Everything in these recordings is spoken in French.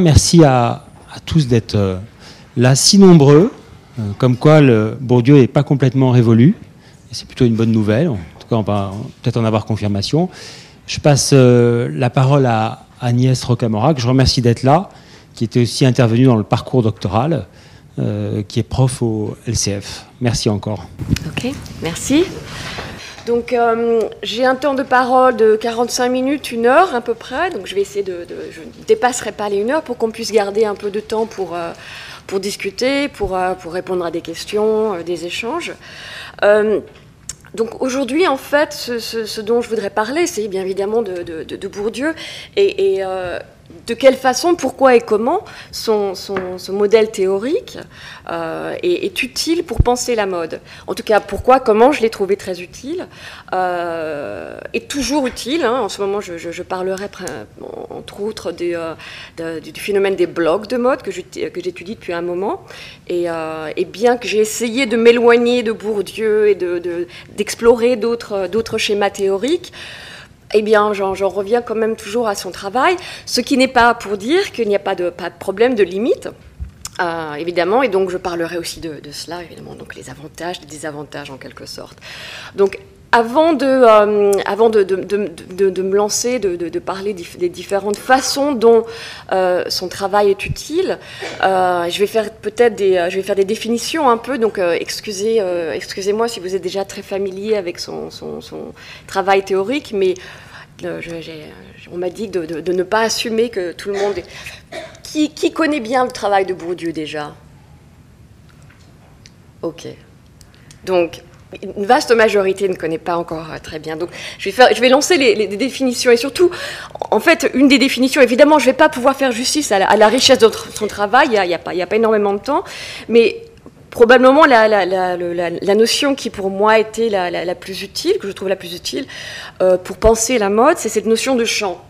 Merci à, tous d'être euh, là si nombreux, euh, comme quoi le Bourdieu n'est pas complètement révolu. C'est plutôt une bonne nouvelle. En tout cas, on va peut-être en avoir confirmation. Je passe euh, la parole à Agnès Rocamora, que je remercie d'être là, qui était aussi intervenue dans le parcours doctoral, qui est prof au LCF. Merci encore. Ok, merci. Donc euh, j'ai un temps de parole de 45 minutes, une heure à peu près. Donc je vais essayer de, je ne dépasserai pas les une heure pour qu'on puisse garder un peu de temps pour euh, pour discuter, pour euh, pour répondre à des questions, des échanges. donc aujourd'hui, en fait, ce, dont je voudrais parler, c'est bien évidemment de, Bourdieu et de quelle façon, pourquoi et comment son, son, modèle théorique euh, est, utile pour penser la mode. En tout cas, pourquoi, comment je l'ai trouvé très utile, euh, est toujours utile. Hein. En ce moment, je, parlerai entre autres euh, du, phénomène des blogs de mode que j'étudie depuis un moment. Et, bien que j'ai essayé de m'éloigner de Bourdieu et d'explorer d'autres schémas théoriques, eh bien, j'en reviens quand même toujours à son travail, ce qui n'est pas pour dire qu'il n'y a pas de, pas de problème de limite. Euh, évidemment, et donc je parlerai aussi de, cela, évidemment, donc les avantages, les désavantages en quelque sorte. Donc, avant de, euh, avant de, de, me lancer, de, parler des différentes façons dont euh, son travail est utile, je vais faire peut-être des, je vais faire des définitions un peu. Donc, excusez, excusez-moi si vous êtes déjà très familier avec son, son, son travail théorique, mais on m'a dit de, ne pas assumer que tout le monde. Qui, connaît bien le travail de Bourdieu déjà? Ok. Donc, une vaste majorité ne connaît pas encore euh, très bien. Donc, je vais, faire, je vais lancer les, définitions. Et surtout, en fait, une des définitions, évidemment, je ne vais pas pouvoir faire justice à la, richesse de son travail, il n'y a, pas énormément de temps, mais probablement la, la, notion qui pour moi était la, plus utile, que je trouve la plus utile euh, pour penser la mode, c'est cette notion de champ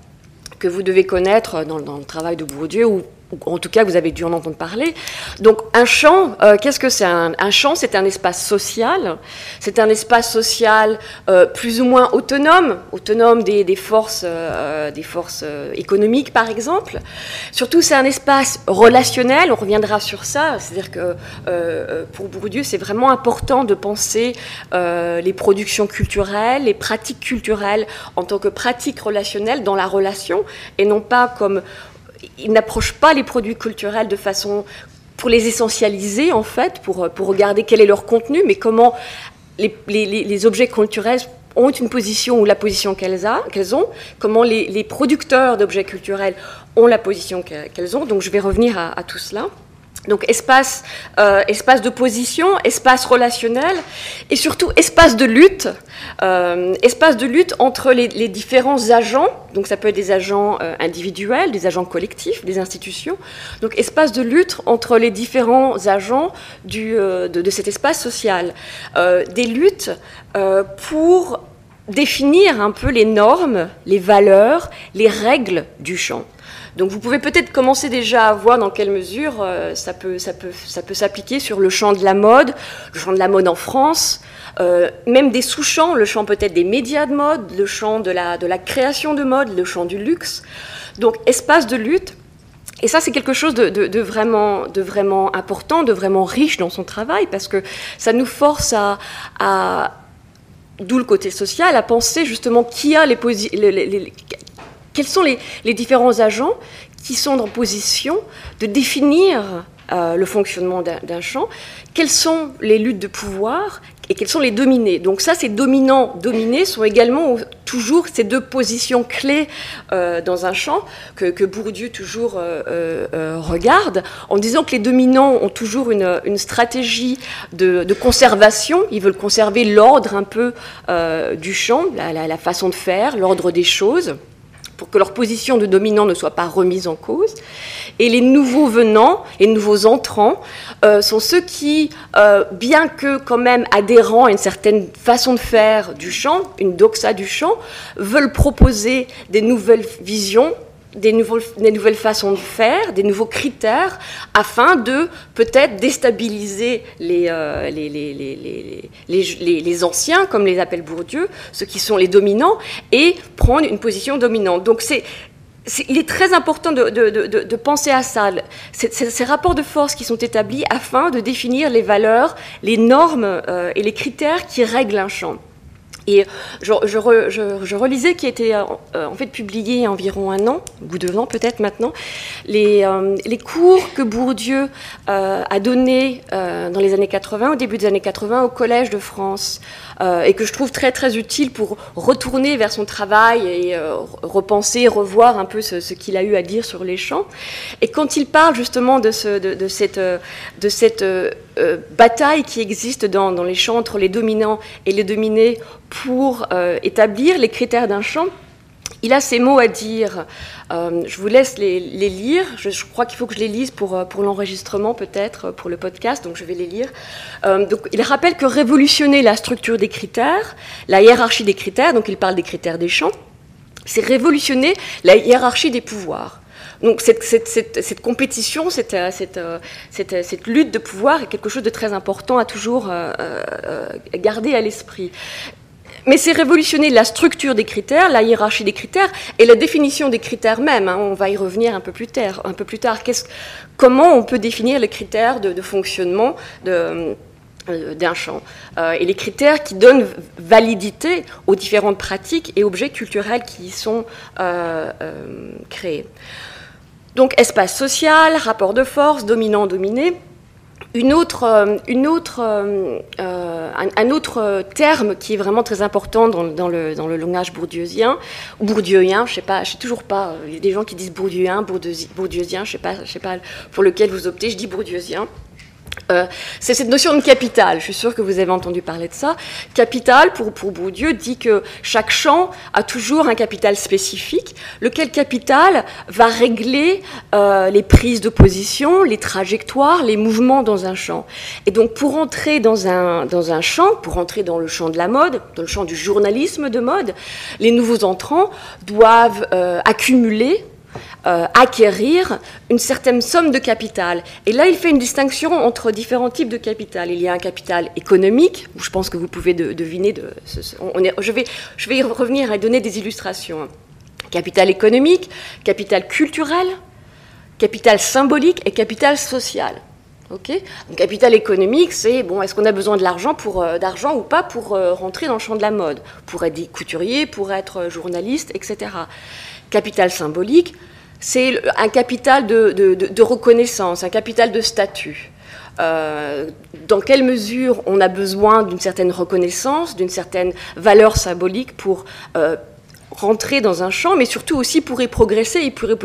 que vous devez connaître dans, dans le travail de Bourdieu ou en tout cas vous avez dû en entendre parler. Donc un champ, euh, qu'est-ce que c'est un, champ? C'est un espace social, c'est un espace social euh, plus ou moins autonome, autonome des, forces, euh, des forces économiques par exemple. Surtout c'est un espace relationnel, on reviendra sur ça, c'est-à-dire que pour Bourdieu c'est vraiment important de penser les productions culturelles, les pratiques culturelles en tant que pratiques relationnelles dans la relation et non pas comme il n'approche pas les produits culturels de façon pour les essentialiser en fait, pour, pour regarder quel est leur contenu, mais comment les, les, objets culturels ont une position ou la position qu'elles ont, comment les, producteurs d'objets culturels ont la position qu'elles ont. Donc je vais revenir à tout cela. Donc espace, euh, espace de position, espace relationnel et surtout espace de lutte, euh, espace de lutte entre les, différents agents. Donc ça peut être des agents euh, individuels, des agents collectifs, des institutions. Donc espace de lutte entre les différents agents de, de, cet espace social. des luttes pour définir un peu les normes, les valeurs, les règles du champ. Donc vous pouvez peut-être commencer déjà à voir dans quelle mesure euh, ça peut, ça peut, ça peut s'appliquer sur le champ de la mode, le champ de la mode en France, euh, même des sous-champs, le champ peut-être des médias de mode, le champ de la, de la création de mode, le champ du luxe. Donc espace de lutte. Et ça, c'est quelque chose de, de, vraiment, de vraiment important, de vraiment riche dans son travail, parce que ça nous force à, à d'où le côté social, à penser justement qui a les, quels sont les, différents agents qui sont en position de définir euh, le fonctionnement d'un champ? Quelles sont les luttes de pouvoir et quels sont les dominés Donc ça, ces dominants, dominés sont également toujours ces deux positions clés euh, dans un champ que, Bourdieu toujours euh, regarde, en disant que les dominants ont toujours une, stratégie de, conservation. Ils veulent conserver l'ordre un peu du champ, la façon de faire, l'ordre des choses pour que leur position de dominant ne soit pas remise en cause. Et les nouveaux venants, les nouveaux entrants, euh, sont ceux qui, euh, bien que quand même adhérant à une certaine façon de faire du chant, une doxa du chant, veulent proposer des nouvelles visions des, nouvelles façons de faire, des nouveaux critères, afin de peut-être déstabiliser les, anciens, comme les appelle Bourdieu, ceux qui sont les dominants, et prendre une position dominante. Donc il est très important de, penser à ça, ces rapports de force qui sont établis afin de définir les valeurs, les normes euh, et les critères qui règlent un champ. Et je, relisais qui était euh, en fait publié il y a environ un an, ou deux ans peut-être maintenant, les, euh, les, cours que Bourdieu a donnés dans les années 80, au début des années 80, au Collège de France. Euh, et que je trouve très très utile pour retourner vers son travail et euh, repenser, revoir un peu ce, qu'il a eu à dire sur les champs. Et quand il parle justement de, ce, de, cette, de cette euh, bataille qui existe dans, dans, les champs entre les dominants et les dominés pour établir les critères d'un champ, il a ces mots à dire. Euh, je vous laisse les, lire. Je, crois qu'il faut que je les lise pour, euh, pour l'enregistrement, peut-être, pour le podcast, donc je vais les lire. Euh, donc, il rappelle que révolutionner la structure des critères, la hiérarchie des critères, donc il parle des critères des champs, c'est révolutionner la hiérarchie des pouvoirs. Donc cette, cette, cette, compétition, cette, cette, lutte de pouvoir est quelque chose de très important à toujours garder à l'esprit. Mais c'est révolutionner la structure des critères, la hiérarchie des critères et la définition des critères même. Hein. On va y revenir un peu plus tard. Comment on peut définir les critères de, fonctionnement euh, d'un champ euh, et les critères qui donnent validité aux différentes pratiques et objets culturels qui y sont euh, créés. Donc espace social, rapport de force, dominant-dominé. Une autre, euh, une autre, euh, euh, un, autre terme qui est vraiment très important dans, le, langage bourdieusien, ou bourdieuien, je sais pas, je sais toujours pas, il y a des gens qui disent bourdieuien, bourdieusien, je sais pas, sais pas pour lequel vous optez, je dis bourdieusien. Euh, c'est cette notion de capital. Je suis sûre que vous avez entendu parler de ça. Capital, pour, pour Bourdieu, dit que chaque champ a toujours un capital spécifique, lequel capital va régler euh, les prises de position, les trajectoires, les mouvements dans un champ. Et donc, pour entrer dans un, dans un champ, pour entrer dans le champ de la mode, dans le champ du journalisme de mode, les nouveaux entrants doivent euh, accumuler euh, acquérir une certaine somme de capital. Et là, il fait une distinction entre différents types de capital. Il y a un capital économique, où je pense que vous pouvez deviner. De, je, vais, je vais y revenir et donner des illustrations. Capital économique, capital culturel, capital symbolique et capital social. Donc, capital économique, c'est bon, est-ce qu'on a besoin de l'argent pour euh, d'argent ou pas pour euh, rentrer dans le champ de la mode, pour être couturier, pour être journaliste, etc. Capital symbolique, c'est un capital de, reconnaissance, un capital de statut. Euh, dans quelle mesure on a besoin d'une certaine reconnaissance, d'une certaine valeur symbolique pour euh, rentrer dans un champ, mais surtout aussi pour y progresser et pour y,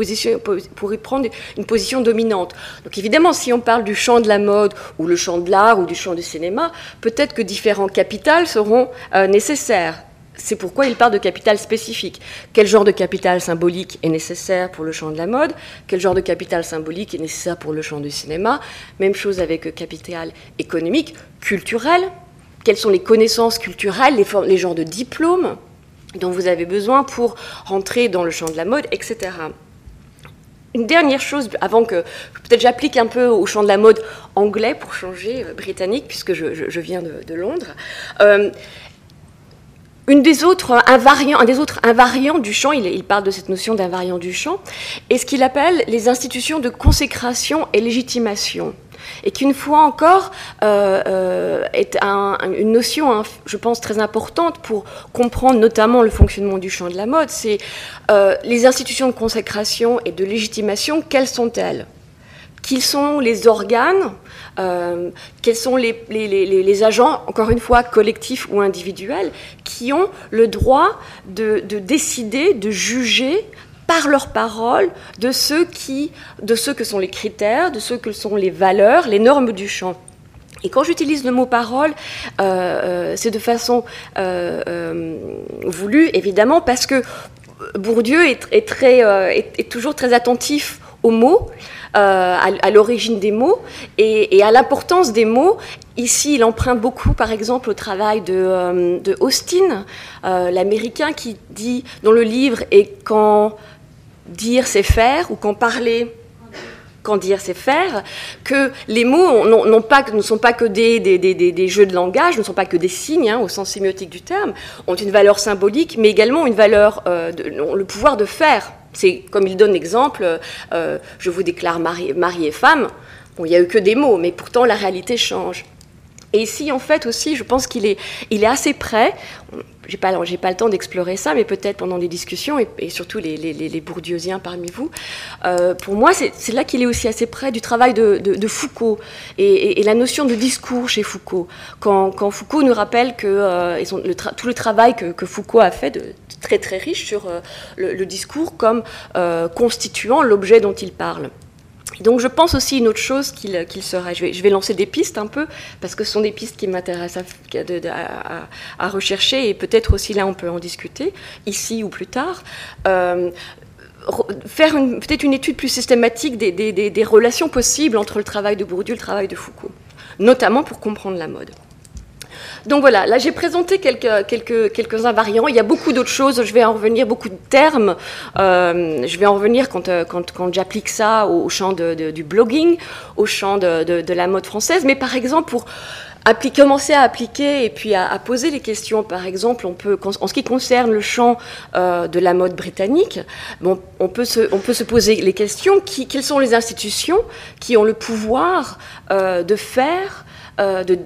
pour y, prendre une position dominante. Donc évidemment, si on parle du champ de la mode ou le champ de l'art ou du champ du cinéma, peut-être que différents capitales seront euh, nécessaires. C'est pourquoi il parle de capital spécifique. Quel genre de capital symbolique est nécessaire pour le champ de la mode? Quel genre de capital symbolique est nécessaire pour le champ du cinéma? Même chose avec le capital économique, culturel. Quelles sont les connaissances culturelles, les, les genres de diplômes dont vous avez besoin pour rentrer dans le champ de la mode, etc. Une dernière chose, avant que peut-être j'applique un peu au champ de la mode anglais pour changer, euh, britannique, puisque je, viens de, Londres. Euh, une des autres invariants, un des autres invariants du champ, il, parle de cette notion d'invariant du champ, est ce qu'il appelle les institutions de consécration et légitimation. Et qu'une fois encore euh, euh, est une notion, hein, je pense, très importante pour comprendre notamment le fonctionnement du champ de la mode. C'est euh, les institutions de consécration et de légitimation, quelles sont-elles? Qui sont les organes euh, quels sont les, agents, encore une fois, collectifs ou individuels, qui ont le droit de, décider, de juger par leurs paroles de ceux, qui, de ceux que sont les critères, de ceux que sont les valeurs, les normes du champ. Et quand j'utilise le mot parole, euh, euh, c'est de façon voulue, évidemment, parce que Bourdieu est toujours très attentif aux mots. Euh, à, l'origine des mots et, à l'importance des mots. Ici, il emprunte beaucoup, par exemple, au travail de, euh, Austin, euh, l'Américain, qui dit dans le livre et quand dire c'est faire ou quand parler quand dire c'est faire, que les mots pas, ne sont pas que des, jeux de langage, ne sont pas que des signes, hein, au sens sémiotique du terme, ont une valeur symbolique, mais également une valeur, le pouvoir de faire C'est comme il donne l'exemple, euh, je vous déclare mari, et femme. Bon, il n'y a eu que des mots, mais pourtant la réalité change. Et ici, en fait, aussi, je pense qu'il est, il est assez près. J'ai pas, pas le temps d'explorer ça, mais peut-être pendant les discussions et, surtout les, les, bourdieusiens parmi vous. Euh, pour moi, c'est, là qu'il est aussi assez près du travail de, Foucault et, la notion de discours chez Foucault. Quand, Foucault nous rappelle que euh, tout le travail que, que, Foucault a fait de, très très riche sur euh, le, discours comme constituant l'objet dont il parle donc je pense aussi une autre chose qu'il sera. Je vais, je vais, lancer des pistes un peu, parce que ce sont des pistes qui m'intéressent à, rechercher, et peut-être aussi là on peut en discuter, ici ou plus tard. Euh, faire peut-être une étude plus systématique des, des, relations possibles entre le travail de Bourdieu et le travail de Foucault, notamment pour comprendre la mode. Donc voilà, là j'ai présenté quelques, quelques, quelques invariants. Il y a beaucoup d'autres choses, je vais en revenir, beaucoup de termes. Euh, je vais en revenir quand, euh, quand, quand j'applique ça au, champ du blogging, au champ de, de, la mode française. Mais par exemple, pour commencer à appliquer et puis à, poser les questions. Par exemple, on peut, en ce qui concerne le champ euh, de la mode britannique, bon, on, peut se, on peut se poser les questions qui, quelles sont les institutions qui ont le pouvoir de faire euh, de,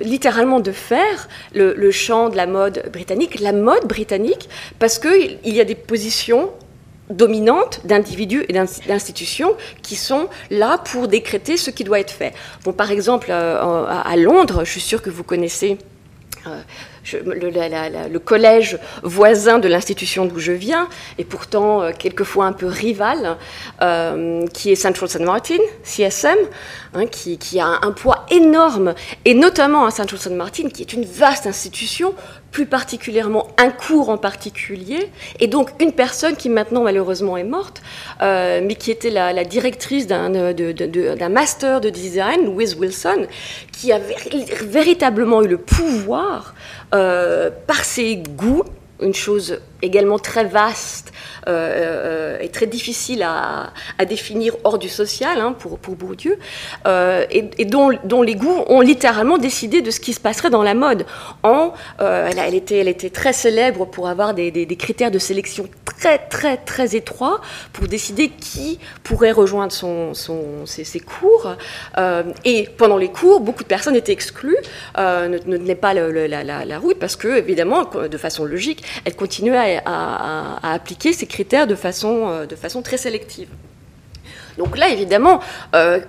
littéralement de faire le, champ de la mode britannique, la mode britannique, parce qu'il y a des positions dominantes d'individus et d'institutions qui sont là pour décréter ce qui doit être fait. Bon, par exemple, euh, à Londres, je suis sûre que vous connaissez euh, le, collège voisin de l'institution d'où je viens, et pourtant quelquefois un peu rival, qui est Central St. Martin, CSM, Hein, qui, a un poids énorme, et notamment à Saint-Jean-Saint-Martin, qui est une vaste institution, plus particulièrement un cours en particulier, et donc une personne qui maintenant malheureusement est morte, euh, mais qui était la, directrice d'un master de design, Louise Wilson, qui a véritablement eu le pouvoir, euh, par ses goûts, une chose également très vaste euh, euh, et très difficile à, définir hors du social hein, pour, pour Bourdieu, euh, et, dont, dont, les goûts ont littéralement décidé de ce qui se passerait dans la mode. En, elle, était, elle était très célèbre pour avoir des, critères de sélection très très très étroits pour décider qui pourrait rejoindre son, son, ses, cours. et pendant les cours, beaucoup de personnes étaient exclues, ne, ne tenaient pas la, la, la, route parce que, évidemment, de façon logique, elles continuaient à à, appliquer ces critères de façon, euh, de façon très sélective. Donc là, évidemment, euh,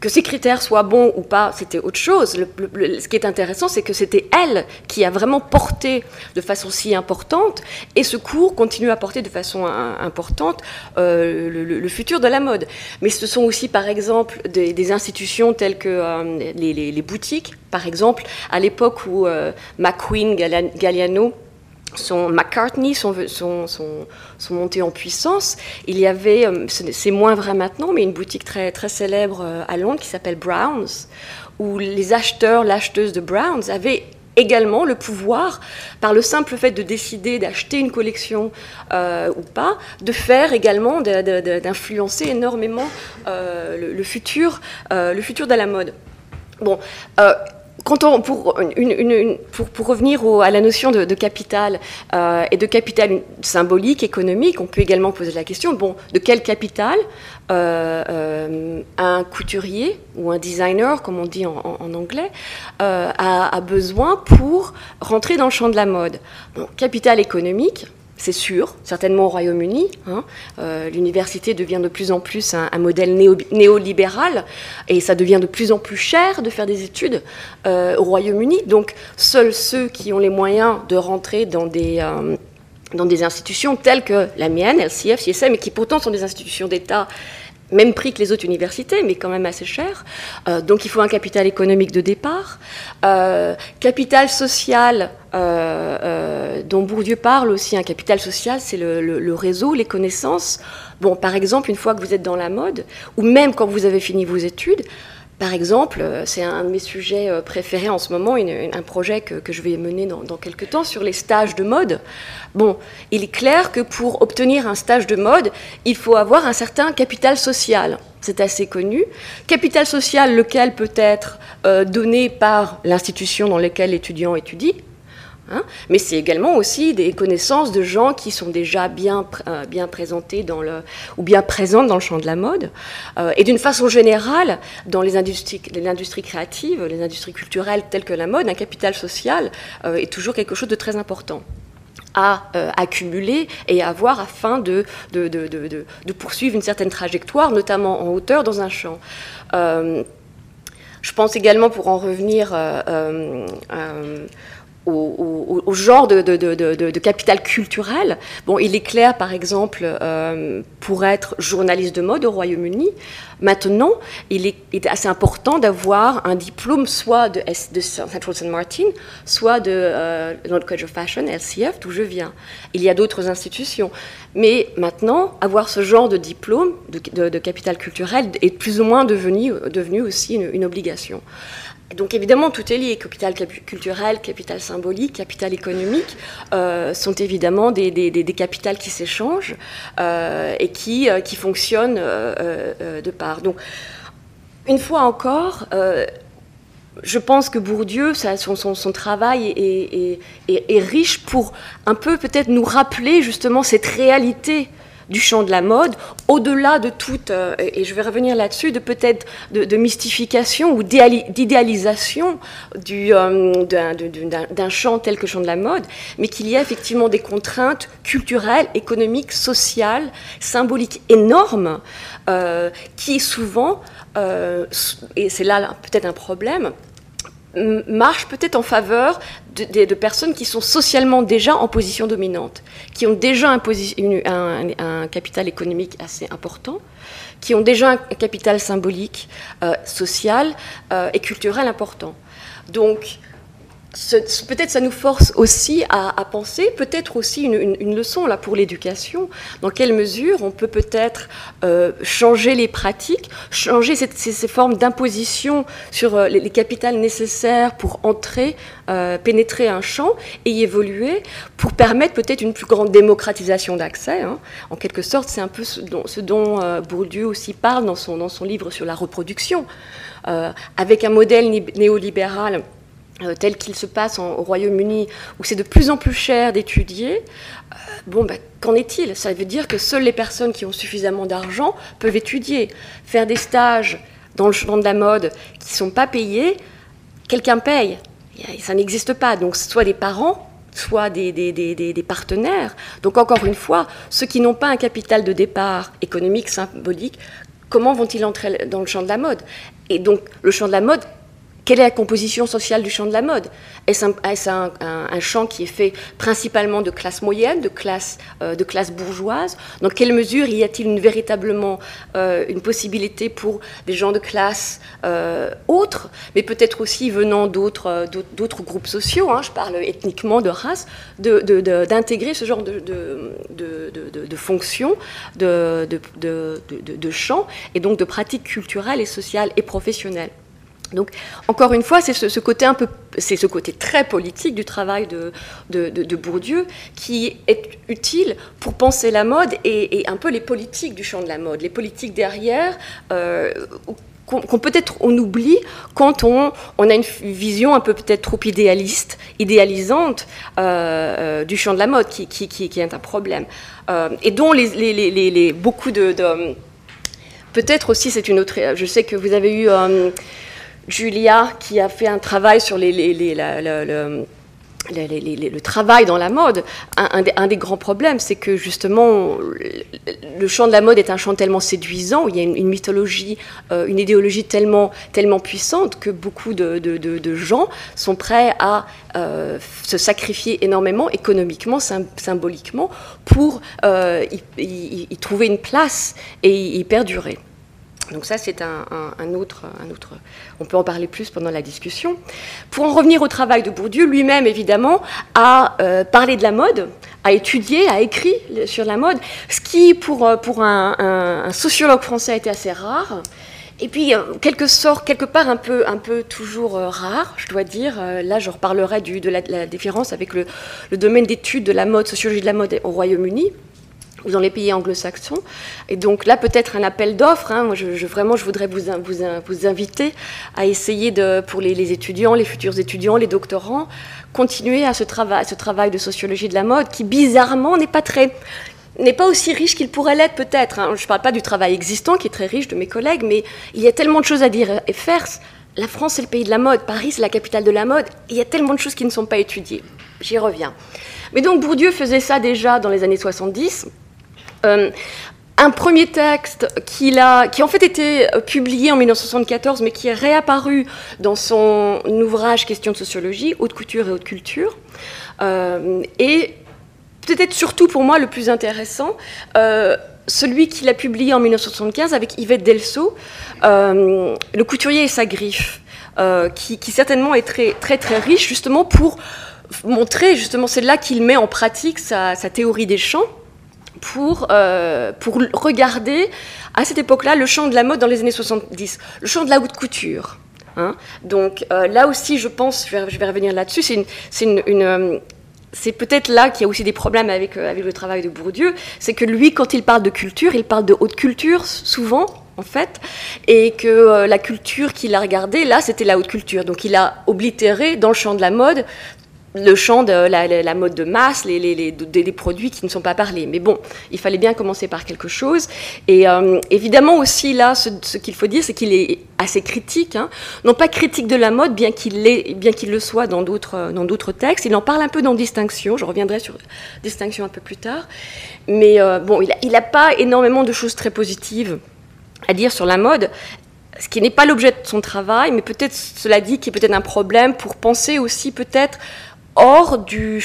que ces critères soient bons ou pas, c'était autre chose. ce qui est intéressant, c'est que c'était elle qui a vraiment porté de façon si importante, et ce cours continue à porter de façon importante euh, le, futur de la mode. Mais ce sont aussi, par exemple, des, institutions telles que les, boutiques, par exemple, à l'époque où McQueen Galliano McCartney sont, sont, sont, montés en puissance. Il y avait, euh, c'est moins vrai maintenant, mais une boutique très, très célèbre euh, à Londres qui s'appelle Browns, où les acheteurs, l'acheteuse de Browns avaient également le pouvoir, par le simple fait de décider d'acheter une collection euh, ou pas, de faire également, d'influencer énormément le, futur, le futur de la mode. Bon, quand on, pour, pour, revenir à la notion de, capital euh, et de capital symbolique, économique, on peut également poser la question bon, de quel capital euh, euh, un couturier ou un designer, comme on dit en, anglais, a, a, besoin pour rentrer dans le champ de la mode? Bon, capital économique, c'est sûr, certainement au Royaume-Uni. Hein. Euh, l'université devient de plus en plus un, modèle néolibéral et ça devient de plus en plus cher de faire des études euh, au Royaume-Uni. Donc seuls ceux qui ont les moyens de rentrer dans des, euh, dans des institutions telles que la mienne, LCF, CSM, et qui pourtant sont des institutions d'État même prix que les autres universités, mais quand même assez cher. Euh, donc il faut un capital économique de départ. Euh, capital social, euh, dont Bourdieu parle aussi, un capital social, c'est le, réseau, les connaissances. Bon, par exemple, une fois que vous êtes dans la mode, ou même quand vous avez fini vos études, par exemple, euh, c'est un de mes sujets euh, préférés en ce moment, un projet que, je vais mener dans, quelques temps sur les stages de mode. Bon, il est clair que pour obtenir un stage de mode, il faut avoir un certain capital social. C'est assez connu. Capital social, lequel peut être euh, donné par l'institution dans laquelle l'étudiant étudie. Hein. mais c'est également aussi des connaissances de gens qui sont déjà bien, euh, bien présentés dans le, ou bien présents dans le champ de la mode. Euh, et d'une façon générale, dans les industries, les industries créatives, les industries culturelles telles que la mode, un capital social euh, est toujours quelque chose de très important à accumuler et à avoir afin de, de, de, poursuivre une certaine trajectoire, notamment en hauteur dans un champ. je pense également, pour en revenir au, genre de, capital culturel. Bon, il est clair, par exemple, euh, pour être journaliste de mode au Royaume-Uni, maintenant, il est, assez important d'avoir un diplôme soit de, de Central St. Martin, soit de euh, College of Fashion, LCF, d'où je viens. Il y a d'autres institutions. Mais maintenant, avoir ce genre de diplôme de, capital culturel est plus ou moins devenu aussi une obligation. Donc évidemment, tout est lié. Capital culturel, capital symbolique, capital économique euh, sont évidemment des, capitales qui s'échangent euh, et qui, euh, fonctionnent de part. Donc, une fois encore, je pense que Bourdieu, son, travail est, est, est, riche pour un peu peut-être nous rappeler justement cette réalité du champ de la mode, au-delà de toute, euh, et je vais revenir là-dessus, de peut-être de, mystification ou d'idéalisation euh, d'un champ tel que le champ de la mode, mais qu'il y a effectivement des contraintes culturelles, économiques, sociales, symboliques énormes, euh, qui souvent, et c'est là peut-être un problème, marche peut-être en faveur de, personnes qui sont socialement déjà en position dominante, qui ont déjà un, capital économique assez important, qui ont déjà un capital symbolique, euh, social euh, et culturel important. Donc, peut-être ça nous force aussi à, penser, peut-être aussi une, leçon là pour l'éducation, dans quelle mesure on peut peut-être euh, changer les pratiques, changer ces, formes d'imposition sur euh, les, capitales nécessaires pour entrer, euh, pénétrer un champ et y évoluer, pour permettre peut-être une plus grande démocratisation d'accès. Hein. En quelque sorte, c'est un peu ce dont, ce dont Bourdieu aussi parle dans son, dans son livre sur la reproduction, avec un modèle néolibéral euh, tel qu'il se passe au Royaume-Uni, où c'est de plus en plus cher d'étudier, euh, bon, ben, qu'en est-il? Ça veut dire que seules les personnes qui ont suffisamment d'argent peuvent étudier. Faire des stages dans le champ de la mode qui ne sont pas payés, quelqu'un paye. Ça n'existe pas. Donc, soit des parents, soit des, des, partenaires. Donc, encore une fois, ceux qui n'ont pas un capital de départ économique, symbolique, comment vont-ils entrer dans le champ de la mode? Et donc, le champ de la mode quelle est la composition sociale du champ de la mode Est-ce un, champ qui est fait principalement de classe moyenne, de classe, euh, de bourgeoise Dans quelle mesure y a-t-il véritablement euh, une possibilité pour des gens de classe euh, autres, mais peut-être aussi venant d'autres, groupes sociaux, hein, je parle ethniquement de race, d'intégrer ce genre de, de, fonctions, de, de champs, et donc de pratiques culturelles et sociales et professionnelles donc, encore une fois, c'est ce, côté un peu, c'est ce côté très politique du travail de, Bourdieu qui est utile pour penser la mode et, un peu les politiques du champ de la mode, les politiques derrière. Euh, qu'on peut-être on oublie quand on, on, a une vision un peu peut-être trop idéaliste, idéalisante euh, euh, du champ de la mode, qui, qui, qui, est un problème. et dont les, les, les, beaucoup de... peut-être aussi, c'est une autre... Je sais que vous avez eu... Julia, qui a fait un travail sur le, travail dans la mode, un, des, grands problèmes, c'est que justement, le champ de la mode est un champ tellement séduisant, où il y a une, mythologie, euh, une idéologie tellement, tellement puissante que beaucoup de, gens sont prêts à euh, se sacrifier énormément, économiquement, symboliquement, pour euh, y, trouver une place et y perdurer. Donc ça, c'est un, autre. On peut en parler plus pendant la discussion. Pour en revenir au travail de Bourdieu, lui-même, évidemment, a euh, parlé de la mode, a étudié, a écrit sur la mode, ce qui, pour, euh, un, sociologue français, a été assez rare. Et puis, euh, quelque, part, un peu, toujours rare, je dois dire. là, je reparlerai de la, différence avec le, le domaine d'études de la mode, sociologie de la mode au Royaume-Uni ou dans les pays anglo-saxons. Et donc là, peut-être un appel d'offres. Hein. Moi, je, vraiment, je voudrais vous, vous, vous inviter à essayer, de, pour les, étudiants, les futurs étudiants, les doctorants, continuer à ce travail, ce travail de sociologie de la mode qui, bizarrement, n'est pas très n'est pas aussi riche qu'il pourrait l'être peut-être. Hein. Je ne parle pas du travail existant qui est très riche de mes collègues, mais il y a tellement de choses à dire et faire. La France, c'est le pays de la mode. Paris, c'est la capitale de la mode. Il y a tellement de choses qui ne sont pas étudiées. J'y reviens. Mais donc Bourdieu faisait ça déjà dans les années 70. Euh, un premier texte qui a, qui en fait été euh, publié en 1974, mais qui est réapparu dans son ouvrage Question de sociologie, Haute couture et haute culture. Euh, et peut-être surtout pour moi le plus intéressant, celui qu'il a publié en 1975 avec Yvette Delso, Le couturier et sa griffe, qui, qui, certainement est très très très riche justement pour montrer, justement, c'est là qu'il met en pratique sa, théorie des champs pour, euh, pour regarder, à cette époque-là, le champ de la mode dans les années 70, le champ de la haute couture. Hein. Donc euh, là aussi, je pense, je vais, revenir là-dessus, c'est une, euh, c'est peut-être là qu'il y a aussi des problèmes avec, avec le travail de Bourdieu, c'est que lui, quand il parle de culture, il parle de haute culture souvent, en fait, et que la culture qu'il a regardée, là, c'était la haute culture. Donc il a oblitéré dans le champ de la mode le champ de la, mode de masse, les, les, produits qui ne sont pas parlés. Mais bon, il fallait bien commencer par quelque chose. Et euh, évidemment aussi là, ce, qu'il faut dire, c'est qu'il est assez critique, hein. non pas critique de la mode, bien qu'il bien le soit dans d'autres dans d'autres textes. Il en parle un peu dans Distinction. Je reviendrai sur Distinction un peu plus tard. Mais euh, bon, il n'a pas énormément de choses très positives à dire sur la mode ce qui n'est pas l'objet de son travail, mais peut-être, cela dit, qui est peut-être un problème pour penser aussi peut-être hors du,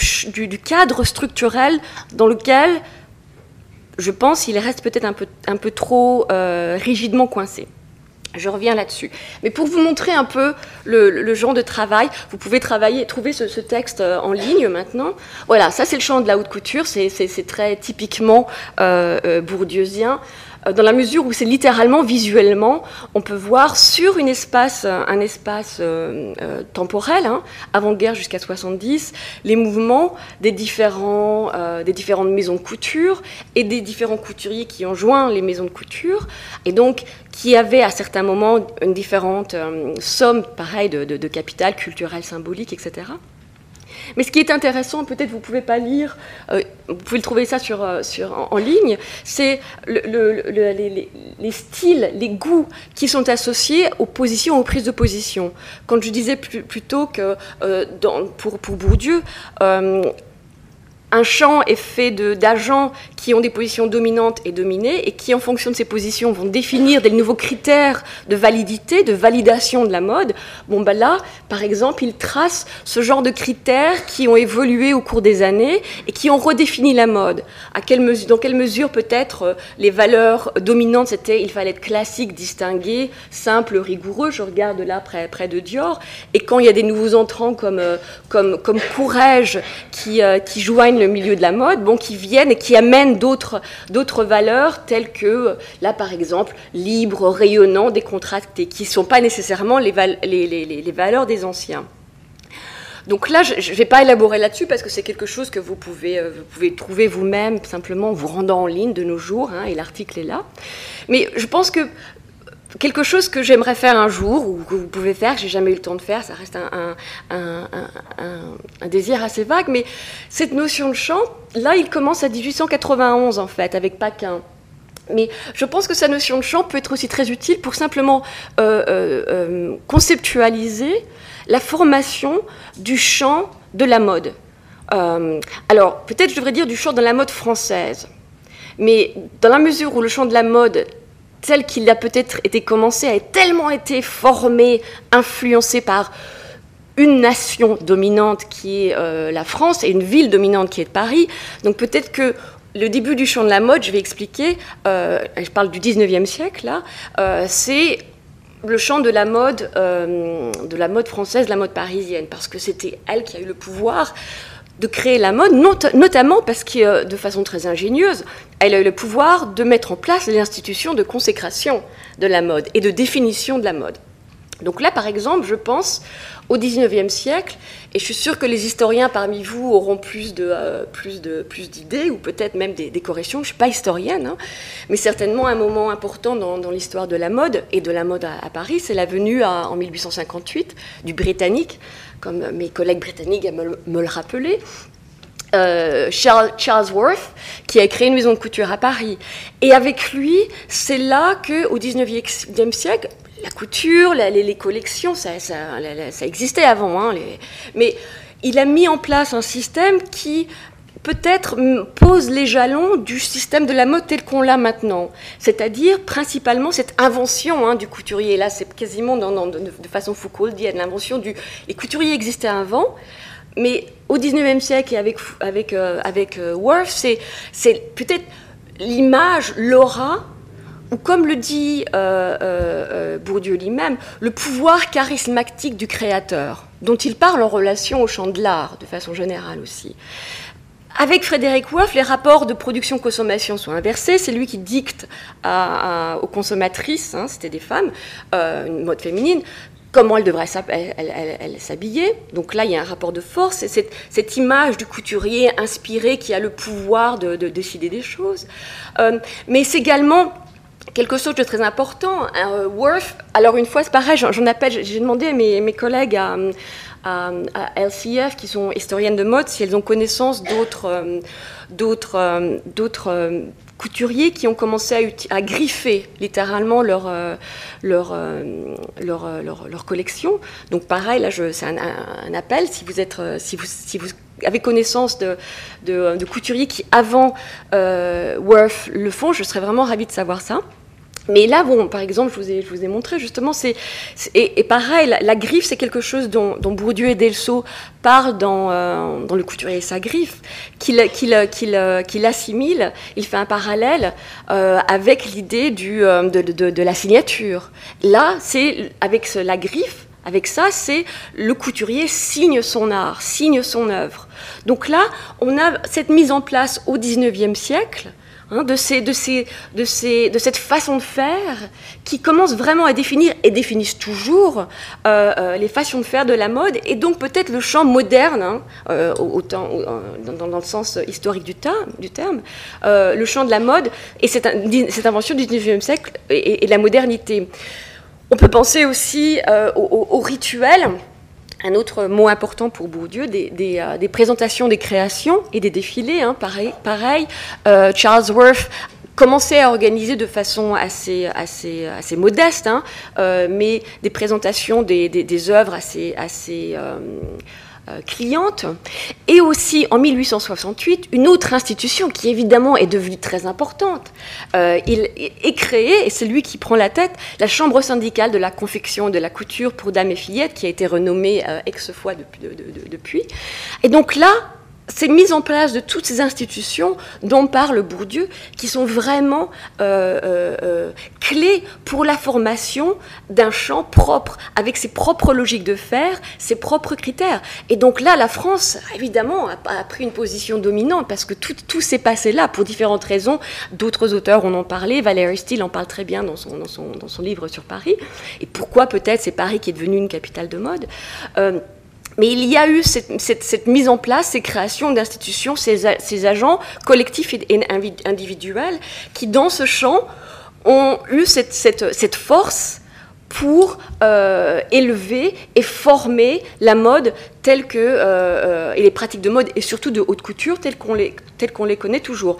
cadre structurel dans lequel, je pense, il reste peut-être un peu, trop euh, rigidement coincé. Je reviens là-dessus. Mais pour vous montrer un peu le, genre de travail, vous pouvez travailler, trouver ce, texte euh, en ligne maintenant. Voilà, ça c'est le champ de la haute couture, c'est très typiquement euh, euh bourdieusien. Euh, dans la mesure où c'est littéralement, visuellement, on peut voir sur une espace, un espace euh, euh, temporel, hein, avant-guerre jusqu'à 70, les mouvements des, différents, des différentes maisons de couture et des différents couturiers qui ont joint les maisons de couture, et donc qui avaient à certains moments une différente somme, pareil, de capital culturel, symbolique, etc. Mais ce qui est intéressant, peut-être vous ne pouvez pas lire, euh, vous pouvez le trouver ça sur, euh, sur, en, ligne, c'est les, styles, les goûts qui sont associés aux positions, aux prises de position. Quand je disais plutôt que euh, pour, pour Bourdieu, un champ est fait d'agents qui ont des positions dominantes et dominées et qui, en fonction de ces positions, vont définir des nouveaux critères de validité, de validation de la mode. Bon, ben là, par exemple, il trace ce genre de critères qui ont évolué au cours des années et qui ont redéfini la mode. À quelle mesure, dans quelle mesure, peut-être, euh, les valeurs dominantes, c'était il fallait être classique, distingué, simple, rigoureux. Je regarde là près, près de Dior. Et quand il y a des nouveaux entrants comme, euh, comme, comme Courrèges qui, euh, qui joignent milieu de la mode, bon, qui viennent et qui amènent d'autres, d'autres valeurs telles que, là par exemple, libre, rayonnant, décontracté, qui ne sont pas nécessairement les, valeurs des anciens. Donc là, je ne vais pas élaborer là-dessus parce que c'est quelque chose que vous pouvez, euh, vous pouvez trouver vous-même simplement en vous rendant en ligne de nos jours, hein, et l'article est là. Mais je pense que quelque chose que j'aimerais faire un jour, ou que vous pouvez faire, j'ai jamais eu le temps de faire, ça reste un, désir assez vague, mais cette notion de champ, là, il commence à 1891 en fait, avec Paquin. Mais je pense que sa notion de champ peut être aussi très utile pour simplement euh, euh, euh, conceptualiser la formation du champ de la mode. alors, peut-être je devrais dire du champ de la mode française. Mais dans la mesure où le champ de la mode tel qu'il a peut-être été commencé, a tellement été formé, influencé par une nation dominante qui est euh, la France et une ville dominante qui est Paris. Donc peut-être que le début du champ de la mode, je vais expliquer, euh, je parle du 19e siècle là, euh, c'est le champ de la mode, de la mode française, la mode parisienne, parce que c'était elle qui a eu le pouvoir de créer la mode, notamment parce que, euh, de façon très ingénieuse, elle a eu le pouvoir de mettre en place les institutions de consécration de la mode et de définition de la mode. Donc là, par exemple, je pense au XIXe siècle, et je suis sûre que les historiens parmi vous auront plus euh, plus de plus d'idées ou peut-être même des, corrections. Je suis pas historienne, hein, mais certainement un moment important dans, l'histoire de la mode et de la mode à, Paris, c'est la venue en 1858 du Britannique, comme mes collègues britanniques me, me le rappeler, euh, Charles, Charles, Worth, qui a créé une maison de couture à Paris. Et avec lui, c'est là que, au 19e siècle, la couture, les, collections, ça, existait avant, hein, mais il a mis en place un système qui peut-être pose les jalons du système de la mode tel qu'on l'a maintenant. C'est-à-dire principalement cette invention hein, du couturier. Là, c'est quasiment de, façon Foucault-dienne, l'invention du... Les couturiers existaient avant, mais au 19e siècle et avec, avec, euh, avec euh, Worth, c'est peut-être l'image, l'aura ou comme le dit euh, Bourdieu lui-même, le pouvoir charismatique du créateur, dont il parle en relation au champ de l'art, de façon générale aussi. Avec Frédéric Wolff, les rapports de production-consommation sont inversés. C'est lui qui dicte aux consommatrices, hein, c'était des femmes, une mode féminine, comment elle devrait s'habiller. Donc là, il y a un rapport de force. C'est cette, image du couturier inspiré qui a le pouvoir de, de décider des choses. mais c'est également quelque chose de très important. Euh, Worth, alors une fois, c'est pareil, j'en appelle, j'ai demandé à mes, collègues à, LCF, qui sont historiennes de mode, si elles ont connaissance d'autres, euh, d'autres, euh, d'autres couturiers qui ont commencé à, griffer littéralement leur, leur, leur, leur, collection. Donc pareil, là, c'est un, appel, si vous, êtes, si vous, si vous avez connaissance de, de couturiers qui, avant Worth, le font, je serais vraiment ravie de savoir ça. Mais là, bon, par exemple, je vous ai, montré justement, c'est et, pareil, la, griffe, c'est quelque chose dont, Bourdieu et Delso parlent dans, euh, dans Le couturier et sa griffe, qu'il qu'il assimile. Il fait un parallèle euh, avec l'idée euh, de, la signature. Là, c'est avec la griffe. Avec ça, c'est le couturier signe son art, signe son œuvre. Donc là, on a cette mise en place au XIXe siècle Hein, de, ces, de, ces, de, ces, de, cette façon de faire qui commence vraiment à définir et définissent toujours euh, euh, les façons de faire de la mode et donc peut-être le champ moderne, hein, euh, autant, dans, dans, le sens historique du, terme, du terme le champ de la mode et cette, invention du 19e siècle et, la modernité. On peut penser aussi au, au rituel un autre mot important pour Bourdieu, des, euh, des, présentations des créations et des défilés. Hein, pareil, euh, Charles Worth commençait à organiser de façon assez, modeste, hein, euh, mais des présentations des, des, œuvres assez, assez euh, cliente, et aussi en 1868 une autre institution qui évidemment est devenue très importante. Euh, il est créé, et c'est lui qui prend la tête, la Chambre syndicale de la confection de la couture pour dames et fillettes, qui a été renommée euh, ex-fois depuis. Et donc là, ces mises en place de toutes ces institutions dont parle Bourdieu, qui sont vraiment euh, euh, euh, clés pour la formation d'un champ propre, avec ses propres logiques de faire, ses propres critères. Et donc là, la France, évidemment, a, pris une position dominante, parce que tout, s'est passé là, pour différentes raisons. D'autres auteurs en ont parlé, Valérie Steele en parle très bien dans son livre sur Paris, et pourquoi peut-être c'est Paris qui est devenu une capitale de mode. Mais il y a eu cette, mise en place, ces créations d'institutions, ces, agents collectifs et individuels qui, dans ce champ, ont eu cette, force pour euh, élever et former la mode telle que, euh, euh, et les pratiques de mode, et surtout de haute couture, telles qu'on les, qu'on les connaît toujours.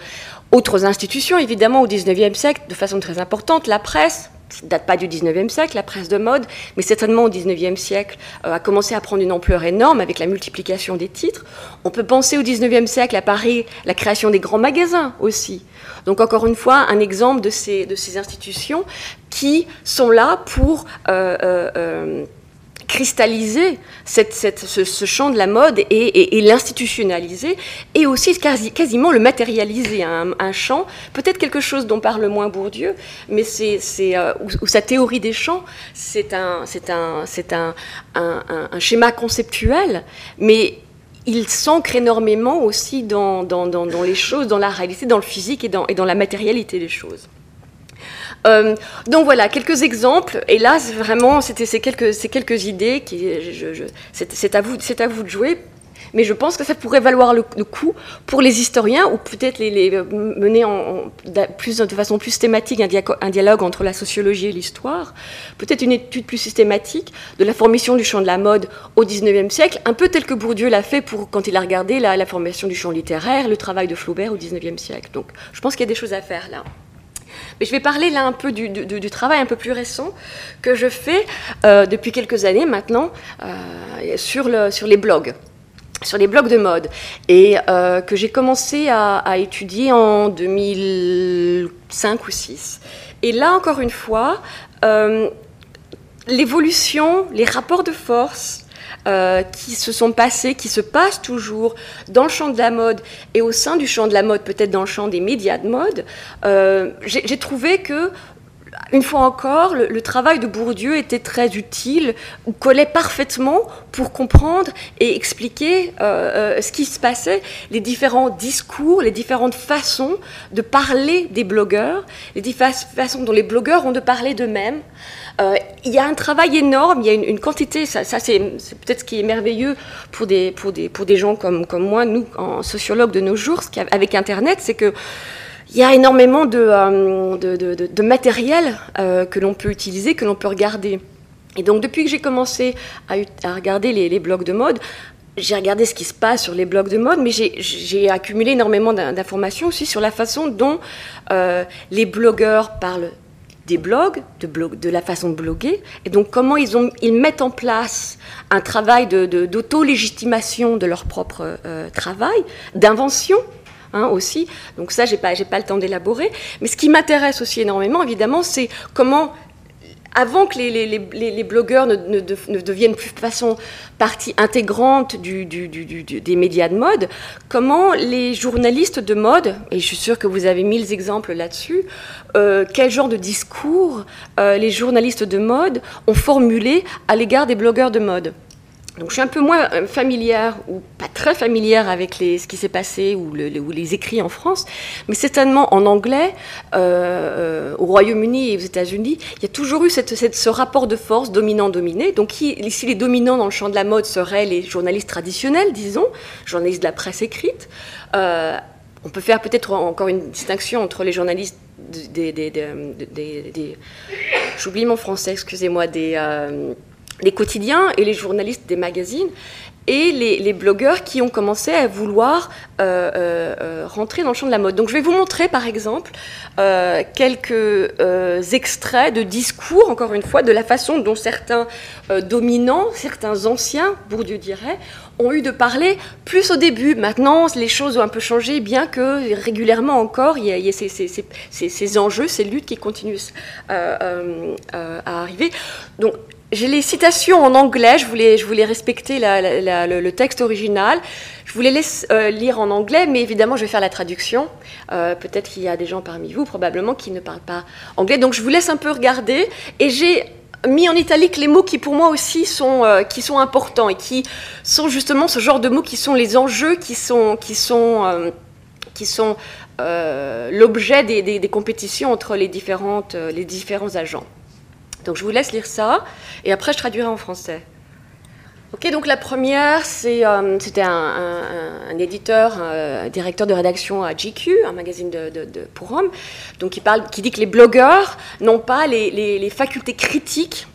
Autres institutions, évidemment, au XIXe siècle, de façon très importante, la presse, date pas du 19e siècle, la presse de mode, mais certainement au 19e siècle euh, a commencé à prendre une ampleur énorme avec la multiplication des titres. On peut penser au 19e siècle à Paris, la création des grands magasins aussi. Donc encore une fois, un exemple de ces, de ces institutions qui sont là pour euh, euh, cristalliser ce, champ de la mode et, l'institutionnaliser, et aussi quasiment le matérialiser, un, champ, peut-être quelque chose dont parle moins Bourdieu, mais c'est, euh, sa théorie des champs, c'est un, schéma conceptuel, mais il s'ancre énormément aussi dans, les choses, dans la réalité, dans le physique et dans la matérialité des choses. Donc voilà, quelques exemples. Et là, vraiment, c'était ces quelques, quelques idées qui, c'est à vous, c'est à vous de jouer mais je pense que ça pourrait valoir le, coup pour les historiens ou peut-être les, euh, mener en, plus, de façon plus thématique un, dialogue entre la sociologie et l'histoire, peut-être une étude plus systématique de la formation du champ de la mode au XIXe siècle, un peu tel que Bourdieu l'a fait pour, quand il a regardé la, formation du champ littéraire, le travail de Flaubert au XIXe siècle. Donc je pense qu'il y a des choses à faire là. Mais je vais parler là un peu du, travail un peu plus récent que je fais euh, depuis quelques années maintenant euh, sur, le, sur les blogs sur les blogs de mode et euh, que j'ai commencé à, étudier en 2005 ou 2006. Et là, encore une fois, l'évolution, les rapports de force euh, qui se sont passés, qui se passent toujours dans le champ de la mode et au sein du champ de la mode, peut-être dans le champ des médias de mode, j'ai trouvé que une fois encore, le, travail de Bourdieu était très utile, collait parfaitement pour comprendre et expliquer euh, euh, ce qui se passait, les différents discours, les différentes façons de parler des blogueurs, les différentes façons dont les blogueurs ont de parler d'eux-mêmes. Euh, il y a un travail énorme, il y a une, quantité, ça, c'est peut-être ce qui est merveilleux pour des, pour des, pour des gens comme, comme moi, nous, en sociologues de nos jours, avec Internet, c'est que il y a énormément de, euh, de, matériel euh, que l'on peut utiliser, que l'on peut regarder. Et donc depuis que j'ai commencé à, regarder les, blogs de mode, j'ai regardé ce qui se passe sur les blogs de mode, mais j'ai accumulé énormément d'informations aussi sur la façon dont les blogueurs parlent des blogs, de, de la façon de bloguer, et donc comment ils, ont, ils mettent en place un travail d'auto-légitimation de, leur propre travail, d'invention Hein, aussi. Donc ça, j'ai pas, j'ai pas le temps d'élaborer. Mais ce qui m'intéresse aussi énormément, évidemment, c'est comment avant que les, blogueurs ne, ne, deviennent plus de façon partie intégrante des médias de mode, comment les journalistes de mode, et je suis sûre que vous avez mille exemples là-dessus, euh, quel genre de discours euh, les journalistes de mode ont formulé à l'égard des blogueurs de mode? Donc je suis un peu moins euh, familière ou pas très familière avec ce qui s'est passé ou, les écrits en France, mais certainement en anglais, euh, euh, au Royaume-Uni et aux États-Unis, il y a toujours eu ce rapport de force dominant-dominé. Donc ici, les dominants dans le champ de la mode seraient les journalistes traditionnels, disons, journalistes de la presse écrite. on peut faire peut-être encore une distinction entre les journalistes des J'oublie mon français, excusez-moi, des les quotidiens et les journalistes des magazines et les, blogueurs qui ont commencé à vouloir euh, euh, euh, rentrer dans le champ de la mode. Donc je vais vous montrer par exemple quelques extraits de discours, encore une fois, de la façon dont certains dominants, certains anciens, Bourdieu dirait, ont eu de parler plus au début. Maintenant, les choses ont un peu changé, bien que régulièrement encore, il y a, ces, enjeux, ces luttes qui continuent à arriver. Donc j'ai les citations en anglais, je voulais, voulais respecter le, texte original. Je vous les laisse euh, lire en anglais, mais évidemment, je vais faire la traduction. Euh, peut-être qu'il y a des gens parmi vous, probablement, qui ne parlent pas anglais. Donc, je vous laisse un peu regarder. Et j'ai mis en italique les mots qui, pour moi aussi, sont, euh, importants et qui sont justement ce genre de mots qui sont les enjeux, qui sont, l'objet des, compétitions entre les différents agents. Donc je vous laisse lire ça, et après je traduirai en français. Ok, donc la première, euh, c'était un, éditeur, un directeur de rédaction à GQ, un magazine pour hommes, donc qui, parle, qui dit que les blogueurs n'ont pas les, facultés critiques.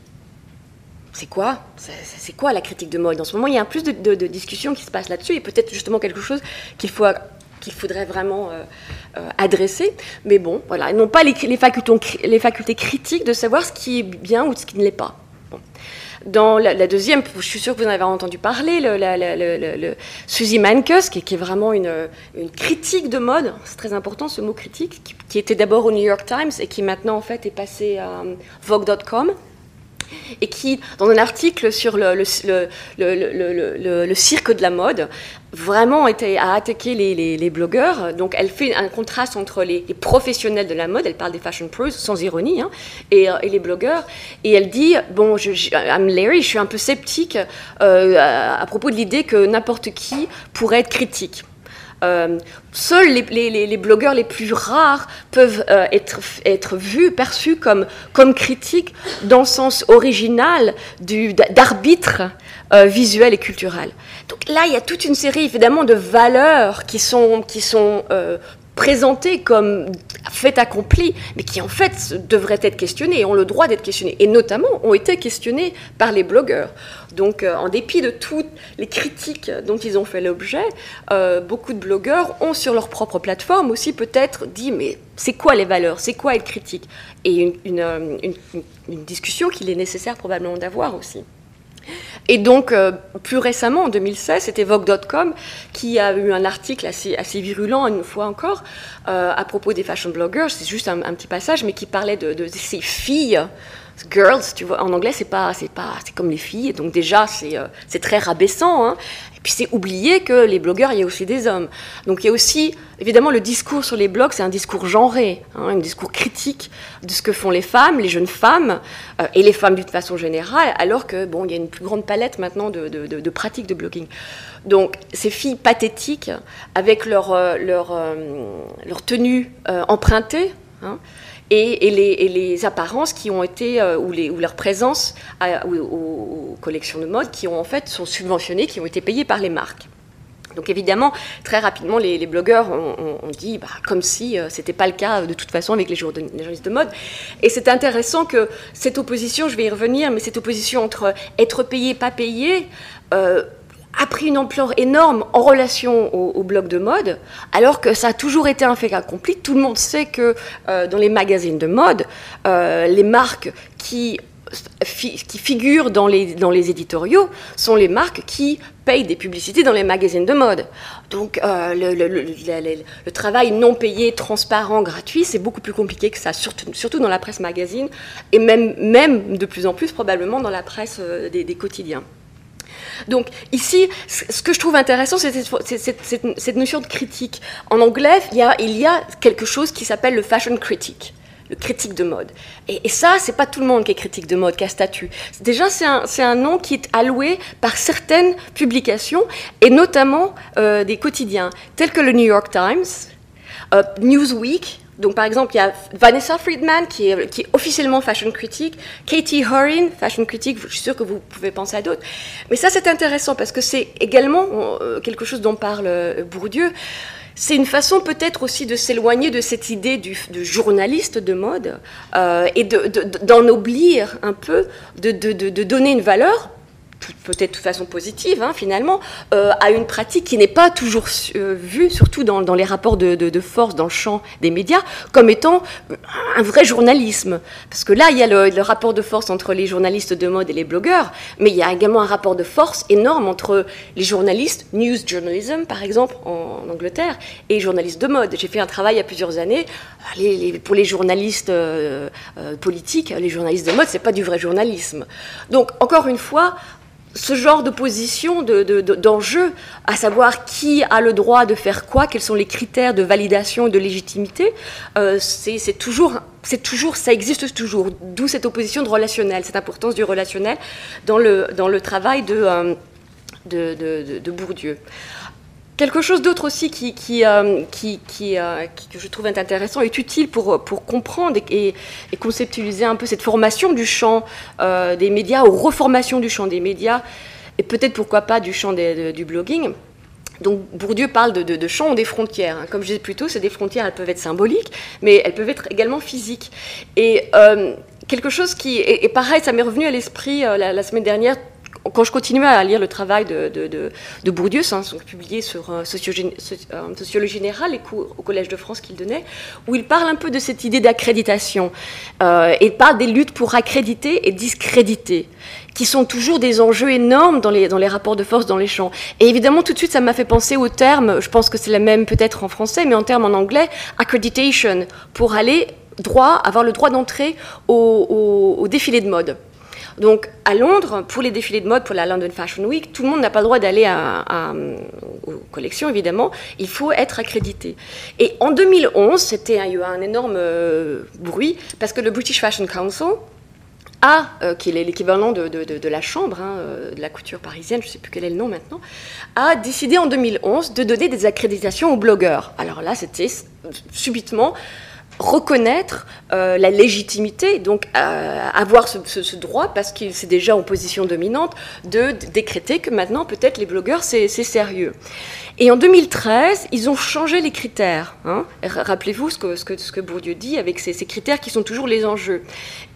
C'est quoi? C'est quoi la critique de mode? En ce moment, il y a un plus de discussions qui se passent là-dessus, et peut-être justement quelque chose qu'il faut qu'il faudrait vraiment euh, euh, adresser. Mais bon, voilà, ils n'ont pas les, facultés, les, facultés, critiques de savoir ce qui est bien ou ce qui ne l'est pas. Dans la, deuxième, je suis sûre que vous en avez entendu parler, le, Mankes, qui, est vraiment une, critique de mode, c'est très important ce mot critique, qui, était d'abord au New York Times et qui maintenant en fait est passé à Vogue.com et qui, dans un article sur le, cirque de la mode, vraiment été, a attaqué les, blogueurs. Donc, elle fait un contraste entre les, professionnels de la mode, elle parle des fashion pros, sans ironie, hein, euh, et, les blogueurs. Et elle dit Bon, je, je, I'm Larry, je suis un peu sceptique euh, à, propos de l'idée que n'importe qui pourrait être critique. Euh, seuls les, blogueurs les plus rares peuvent être, vus, perçus comme, comme critiques dans le sens original d'arbitre visuel et culturel. Donc là, il y a toute une série évidemment de valeurs qui sont, qui sont présentés comme fait accompli, mais qui en fait devraient être questionnés et ont le droit d'être questionnés, et notamment ont été questionnés par les blogueurs. Donc, euh, en dépit de toutes les critiques dont ils ont fait l'objet, euh, beaucoup de blogueurs ont sur leur propre plateforme aussi peut-être dit mais c'est quoi les valeurs, c'est quoi être critique? Et une euh, discussion qu'il est nécessaire probablement d'avoir aussi. Et donc, euh, plus récemment, en 2016, c'était Vogue.com qui a eu un article assez, virulent, une fois encore, euh, à propos des fashion bloggers. C'est juste un, petit passage, mais qui parlait de ces filles girls, tu vois, en anglais, c'est pas, c'est pas, c'est comme les filles, donc déjà, c'est, euh, c'est très rabaissant, hein. Et puis c'est oublier que les blogueurs, il y a aussi des hommes. Donc il y a aussi, évidemment, le discours sur les blogs, c'est un discours genré, hein, un discours critique de ce que font les femmes, les jeunes femmes, euh, et les femmes d'une façon générale, alors que, bon, y a une plus grande palette maintenant de, pratiques de blogging. Donc ces filles pathétiques, avec leur, euh, leur, leur tenue empruntée, hein, et, les, apparences qui ont été, euh, ou, leur présence aux, collections de mode qui en fait sont subventionnées, qui ont été payées par les marques. Donc évidemment, très rapidement, les, blogueurs ont, dit, bah, comme si euh, ce n'était pas le cas de toute façon avec les, journalistes de mode. Et c'est intéressant que cette opposition, je vais y revenir, mais cette opposition entre être payé, pas payé, euh, a pris une ampleur énorme en relation au, blog de mode, alors que ça a toujours été un fait accompli. Tout le monde sait que euh, dans les magazines de mode, euh, les marques qui, qui figurent dans les, dans les éditoriaux sont les marques qui payent des publicités dans les magazines de mode. Donc euh, le, le, travail non payé, transparent, gratuit, c'est beaucoup plus compliqué que ça, surtout, surtout, dans la presse magazine, et même, même de plus en plus probablement dans la presse des quotidiens. Donc ici, ce que je trouve intéressant, c'est cette, notion de critique. En anglais, il y a, quelque chose qui s'appelle le fashion critique le critique de mode. Et, ça, c'est pas tout le monde qui est critique de mode, qui a statut. Déjà, c'est un, un, nom qui est alloué par certaines publications, et notamment euh, des quotidiens, tels que le New York Times, euh, Newsweek, donc, par exemple, il y a Vanessa Friedman, qui est, officiellement fashion critique, Katie Horin, fashion critique, je suis sûre que vous pouvez penser à d'autres. Mais ça, c'est intéressant parce que c'est également euh, quelque chose dont parle euh, Bourdieu. C'est une façon peut-être aussi de s'éloigner de cette idée du, de journaliste de mode euh, et d'en oublier un peu, de, de donner une valeur peut-être de façon positive hein, finalement, euh, à une pratique qui n'est pas toujours euh, vue, surtout dans, les rapports de, force dans le champ des médias, comme étant un vrai journalisme. Parce que là, il y a le, rapport de force entre les journalistes de mode et les blogueurs, mais il y a également un rapport de force énorme entre les journalistes, news journalism par exemple en, Angleterre, et les journalistes de mode. J'ai fait un travail il y a plusieurs années. pour les journalistes euh, politiques, les journalistes de mode, c'est pas du vrai journalisme. Donc, encore une fois, ce genre de position, d'enjeu, à savoir qui a le droit de faire quoi, quels sont les critères de validation et de légitimité, euh, c'est toujours, toujours, ça existe toujours. D'où cette opposition de relationnel, cette importance du relationnel dans le, dans le travail de, euh, de Bourdieu. Quelque chose d'autre aussi qui, euh, euh, que je trouve intéressant est utile pour, pour comprendre et, conceptualiser un peu cette formation du champ euh, des médias ou reformation du champ des médias et peut-être pourquoi pas du champ du blogging. Donc Bourdieu parle de, de, champ ou des frontières. Hein. Comme je disais plus tôt, c'est des frontières, elles peuvent être symboliques, mais elles peuvent être également physiques. Et quelque chose qui est, pareil, ça m'est revenu à l'esprit la, semaine dernière quand je continuais à lire le travail de, Bourdieu, hein, publié sur euh, sociologie, euh, sociologie, générale, les cours au Collège de France qu'il donnait, où il parle un peu de cette idée d'accréditation. Euh, il parle des luttes pour accréditer et discréditer, qui sont toujours des enjeux énormes dans les, rapports de force dans les champs. Et évidemment, tout de suite, ça m'a fait penser au terme, je pense que c'est la même peut-être en français, mais en terme en anglais, accreditation, pour aller droit, avoir le droit d'entrer au défilé de mode. Donc à Londres, pour les défilés de mode, pour la London Fashion Week, tout le monde n'a pas le droit d'aller aux collections, évidemment. Il faut être accrédité. Et en 2011, c'était il y a eu un énorme euh, bruit parce que le British Fashion Council a, qui est l'équivalent de, de, la chambre, hein, de la couture parisienne, je ne sais plus quel est le nom maintenant, a décidé en 2011 de donner des accréditations aux blogueurs. Alors là, c'était subitement reconnaître euh, la légitimité, donc euh, avoir ce, droit, parce qu'il c'est déjà en position dominante, de, décréter que maintenant peut-être les blogueurs c'est, sérieux. Et en 2013, ils ont changé les critères. Hein. Rappelez-vous ce que, Bourdieu dit avec ces, critères qui sont toujours les enjeux.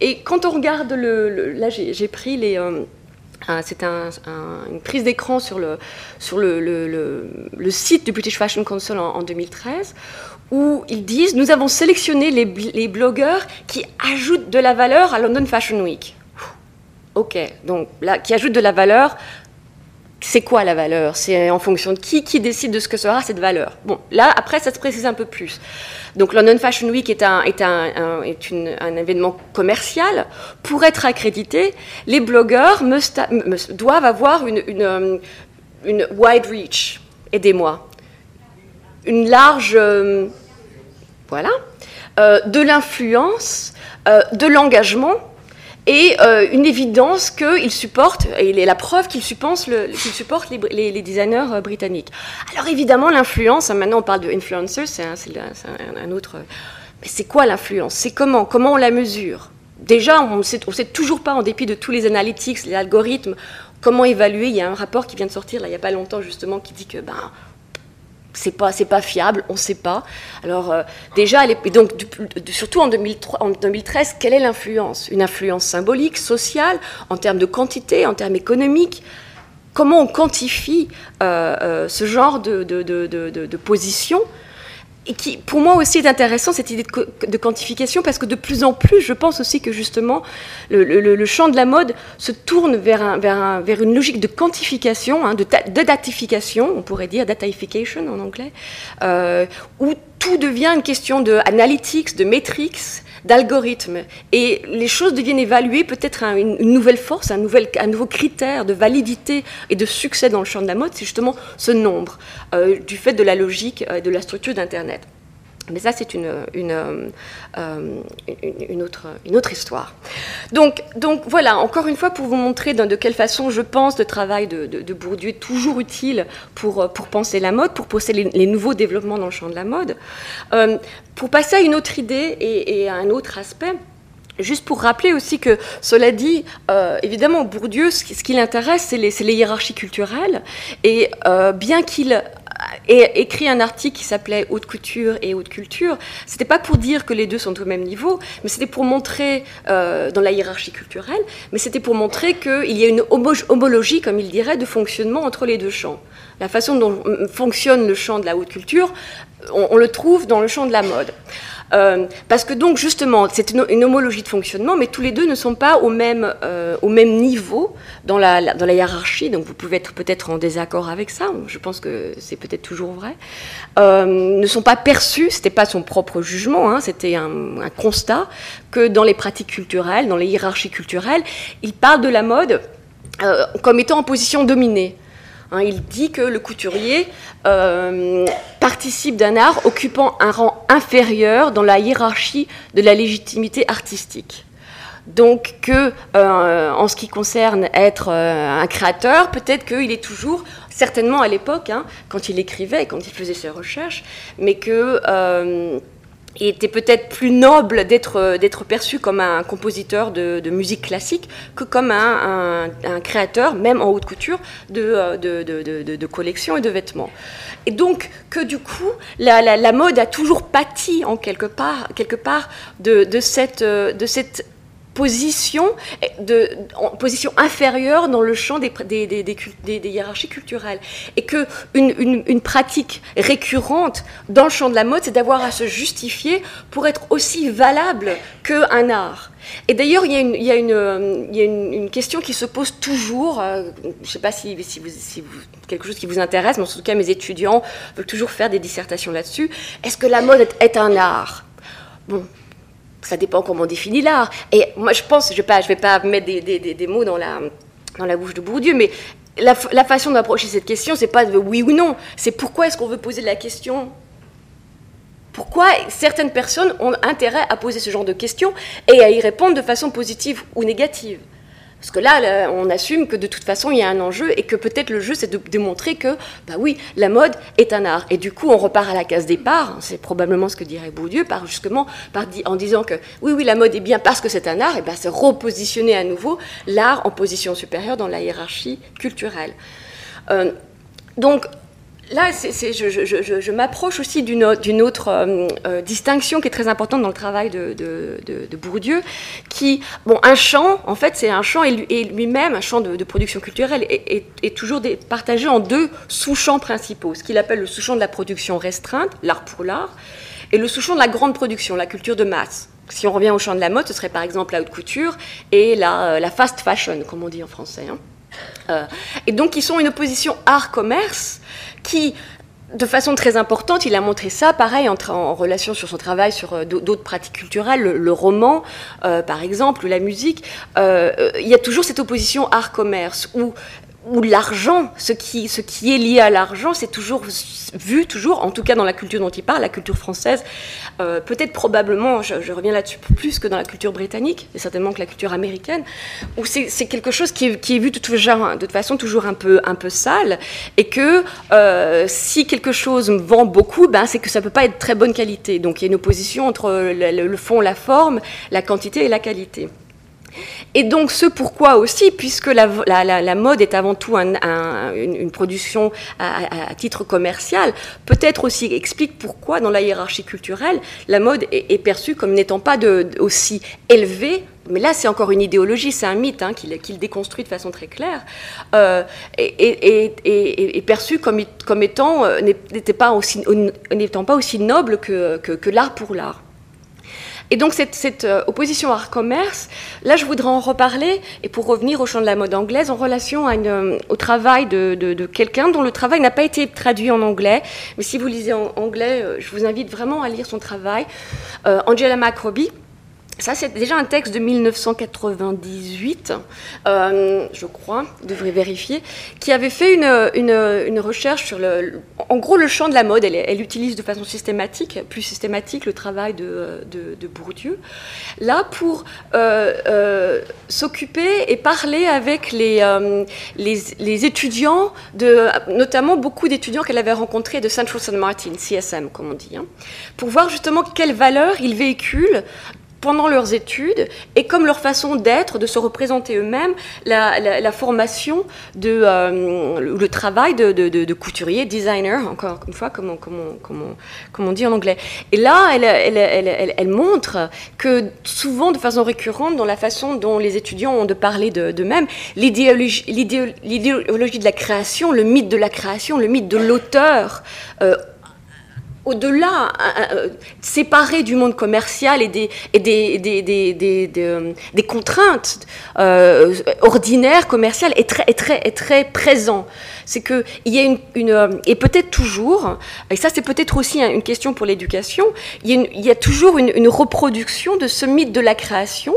Et quand on regarde le... là, j'ai, pris les... Euh, c'est une prise d'écran sur, le, site du British Fashion Council en 2013, où ils disent nous avons sélectionné les, blogueurs qui ajoutent de la valeur à London Fashion Week. Ok, donc là, qui ajoutent de la valeur, c'est quoi la valeur? C'est en fonction de qui qui décide de ce que sera cette valeur? Bon, là, après, ça se précise un peu plus. Donc, London Fashion Week est un, est un, est un événement commercial. Pour être accrédité, les blogueurs doivent avoir une, une, une wide reach. Aidez-moi une large, euh, voilà, euh, de l'influence, euh, de l'engagement et une évidence qu'il supporte, et il est la preuve qu'il supporte, le, supporte les, designers britanniques. Alors évidemment, l'influence, hein, maintenant on parle de influencers, c'est un, autre... Mais c'est quoi l'influence? C'est comment Comment on la mesure? Déjà, on ne sait, sait toujours pas, en dépit de tous les analytics, les algorithmes, comment évaluer. Il y a un rapport qui vient de sortir, là, il n'y a pas longtemps, justement, qui dit que ben, c'est pas c'est pas fiable, on ne sait pas. Alors euh, déjà, donc surtout en, 2003, en 2013, quelle est l'influence? Une influence symbolique, sociale, en termes de quantité, en termes économiques? Comment on quantifie euh, euh, ce genre de, de, de, de position? Et qui, pour moi aussi, est intéressant, cette idée de, quantification, parce que de plus en plus, je pense aussi que justement, le, champ de la mode se tourne vers, un, vers, vers une logique de quantification, hein, de, datification, on pourrait dire datification en anglais, euh, où tout devient une question de analytics, de metrics, d'algorithmes. Et les choses deviennent évaluées peut-être à une, nouvelle force, un, nouvel, un nouveau critère de validité et de succès dans le champ de la mode, c'est justement ce nombre, euh, du fait de la logique et de la structure d'Internet. Mais ça, c'est une, une, euh, une, autre, une autre histoire. Donc, donc voilà, encore une fois, pour vous montrer de, quelle façon je pense le travail de, de, Bourdieu est toujours utile pour, pour penser la mode, pour penser les, nouveaux développements dans le champ de la mode. Euh, pour passer à une autre idée et, à un autre aspect, Juste pour rappeler aussi que, cela dit, euh, évidemment, Bourdieu, ce qui, l'intéresse, c'est les, les, hiérarchies culturelles. Et bien qu'il et écrit un article qui s'appelait Haute couture et haute culture. C'était pas pour dire que les deux sont au même niveau, mais c'était pour montrer euh, dans la hiérarchie culturelle, mais c'était pour montrer qu'il y a une homologie, comme il dirait, de fonctionnement entre les deux champs. La façon dont fonctionne le champ de la haute culture, on le trouve dans le champ de la mode. Euh, parce que donc justement, c'est une, homologie de fonctionnement, mais tous les deux ne sont pas au même, euh, au même niveau dans la, dans la hiérarchie. Donc vous pouvez être peut-être en désaccord avec ça. Je pense que c'est peut-être toujours vrai. Euh, ne sont pas perçus. C'était pas son propre jugement. Hein, c'était un, un, constat que dans les pratiques culturelles, dans les hiérarchies culturelles, il parle de la mode comme étant en position dominée. Hein, il dit que le couturier euh, participe d'un art occupant un rang inférieur dans la hiérarchie de la légitimité artistique. Donc que, euh, en ce qui concerne être euh, un créateur, peut-être qu'il est toujours, certainement à l'époque, hein, quand il écrivait, quand il faisait ses recherches, mais que il était peut-être plus noble d'être d'être perçu comme un compositeur de, musique classique que comme un, créateur, même en haute couture, de, de, de, collections et de vêtements. Et donc que du coup, la, la, mode a toujours pâti en quelque part, quelque part de, cette, de cette position, de, en position inférieure dans le champ des, des, des, des hiérarchies culturelles. Et que une, une, pratique récurrente dans le champ de la mode, c'est d'avoir à se justifier pour être aussi valable qu'un art. Et d'ailleurs, il y a, une, il y a, une, il y a une, question qui se pose toujours, euh, je ne sais pas si, si, vous, si quelque chose qui vous intéresse, mais en tout cas, mes étudiants veulent toujours faire des dissertations là-dessus. Est-ce que la mode est, est un art? Bon, ça dépend comment on définit l'art. Et moi, je pense, je ne vais, pas, mettre des, des, des, mots dans la, dans la bouche de Bourdieu, mais la, la façon d'approcher cette question, c'est pas de oui ou non, c'est pourquoi est-ce qu'on veut poser la question? Pourquoi certaines personnes ont intérêt à poser ce genre de questions et à y répondre de façon positive ou négative? Parce que là, on assume que de toute façon, il y a un enjeu et que peut-être le jeu, c'est de démontrer que, bah oui, la mode est un art. Et du coup, on repart à la case départ. C'est probablement ce que dirait Bourdieu, par justement, en disant que oui, oui, la mode est bien parce que c'est un art. Et ben, c'est repositionner à nouveau l'art en position supérieure dans la hiérarchie culturelle. Euh, donc, Là, je, m'approche aussi d'une autre euh, euh, distinction qui est très importante dans le travail de, Bourdieu, qui, bon, un champ, en fait, c'est un champ et lui-même, un champ de, production culturelle, est, toujours partagé en deux sous-champs principaux, ce qu'il appelle le sous-champ de la production restreinte, l'art pour l'art, et le sous-champ de la grande production, la culture de masse. Si on revient au champ de la mode, ce serait par exemple la haute couture et la, euh, fast fashion, comme on dit en français. Hein. et donc, ils sont une opposition art-commerce qui, de façon très importante, il a montré ça, pareil, en, relation sur son travail sur euh, d'autres pratiques culturelles, le, roman, euh, par exemple, la musique. Euh, il y a toujours cette opposition art-commerce, où où l'argent, ce qui, ce qui est lié à l'argent, c'est toujours vu, toujours, en tout cas dans la culture dont il parle, la culture française, euh, peut-être probablement, je, reviens là-dessus plus que dans la culture britannique, et certainement que la culture américaine, où c'est quelque chose qui est, vu de, de, toute façon toujours un peu, un peu sale, et que euh, si quelque chose vend beaucoup, ben, c'est que ça ne peut pas être très bonne qualité. Donc il y a une opposition entre le fond, la forme, la quantité et la qualité. Et donc ce pourquoi aussi, puisque la, mode est avant tout une, production à, titre commercial, peut-être aussi explique pourquoi dans la hiérarchie culturelle, la mode est, perçue comme n'étant pas aussi élevée mais là, c'est encore une idéologie, c'est un mythe hein, qu'il déconstruit de façon très claire, euh, et, perçu comme, étant, euh, n'étant pas aussi noble que l'art pour l'art. Et donc cette, euh, opposition art-commerce, là je voudrais en reparler, et pour revenir au champ de la mode anglaise, en relation euh, au travail de, quelqu'un dont le travail n'a pas été traduit en anglais, mais si vous lisez en anglais, euh, je vous invite vraiment à lire son travail, Angela McRobbie. Ça, c'est déjà un texte de 1998, euh, je crois, je devrais vérifier, qui avait fait une, une, recherche sur le, en gros, le champ de la mode. Elle, utilise de façon systématique, plus systématique, le travail de, Bourdieu, là pour euh, euh, s'occuper et parler avec les, les, les, étudiants, de, notamment beaucoup d'étudiants qu'elle avait rencontrés de Central St. Martin, CSM, comme on dit, hein, pour voir justement quelles valeurs ils véhiculent pendant leurs études et comme leur façon d'être, de se représenter eux-mêmes, la, formation, de, euh, le, travail de, couturier, designer, encore une fois, comme on, comme on, dit en anglais. Et là, elle, montre que souvent, de façon récurrente, dans la façon dont les étudiants ont de parler d'eux-mêmes, l'idéologie de la création, le mythe de la création, le mythe de l'auteur, euh, au-delà, euh, séparé du monde commercial et des, euh, contraintes euh, ordinaires, commerciales, est très, présent. C'est qu'il y a une, et peut-être toujours, et ça c'est peut-être aussi une question pour l'éducation, il, y a toujours une, reproduction de ce mythe de la création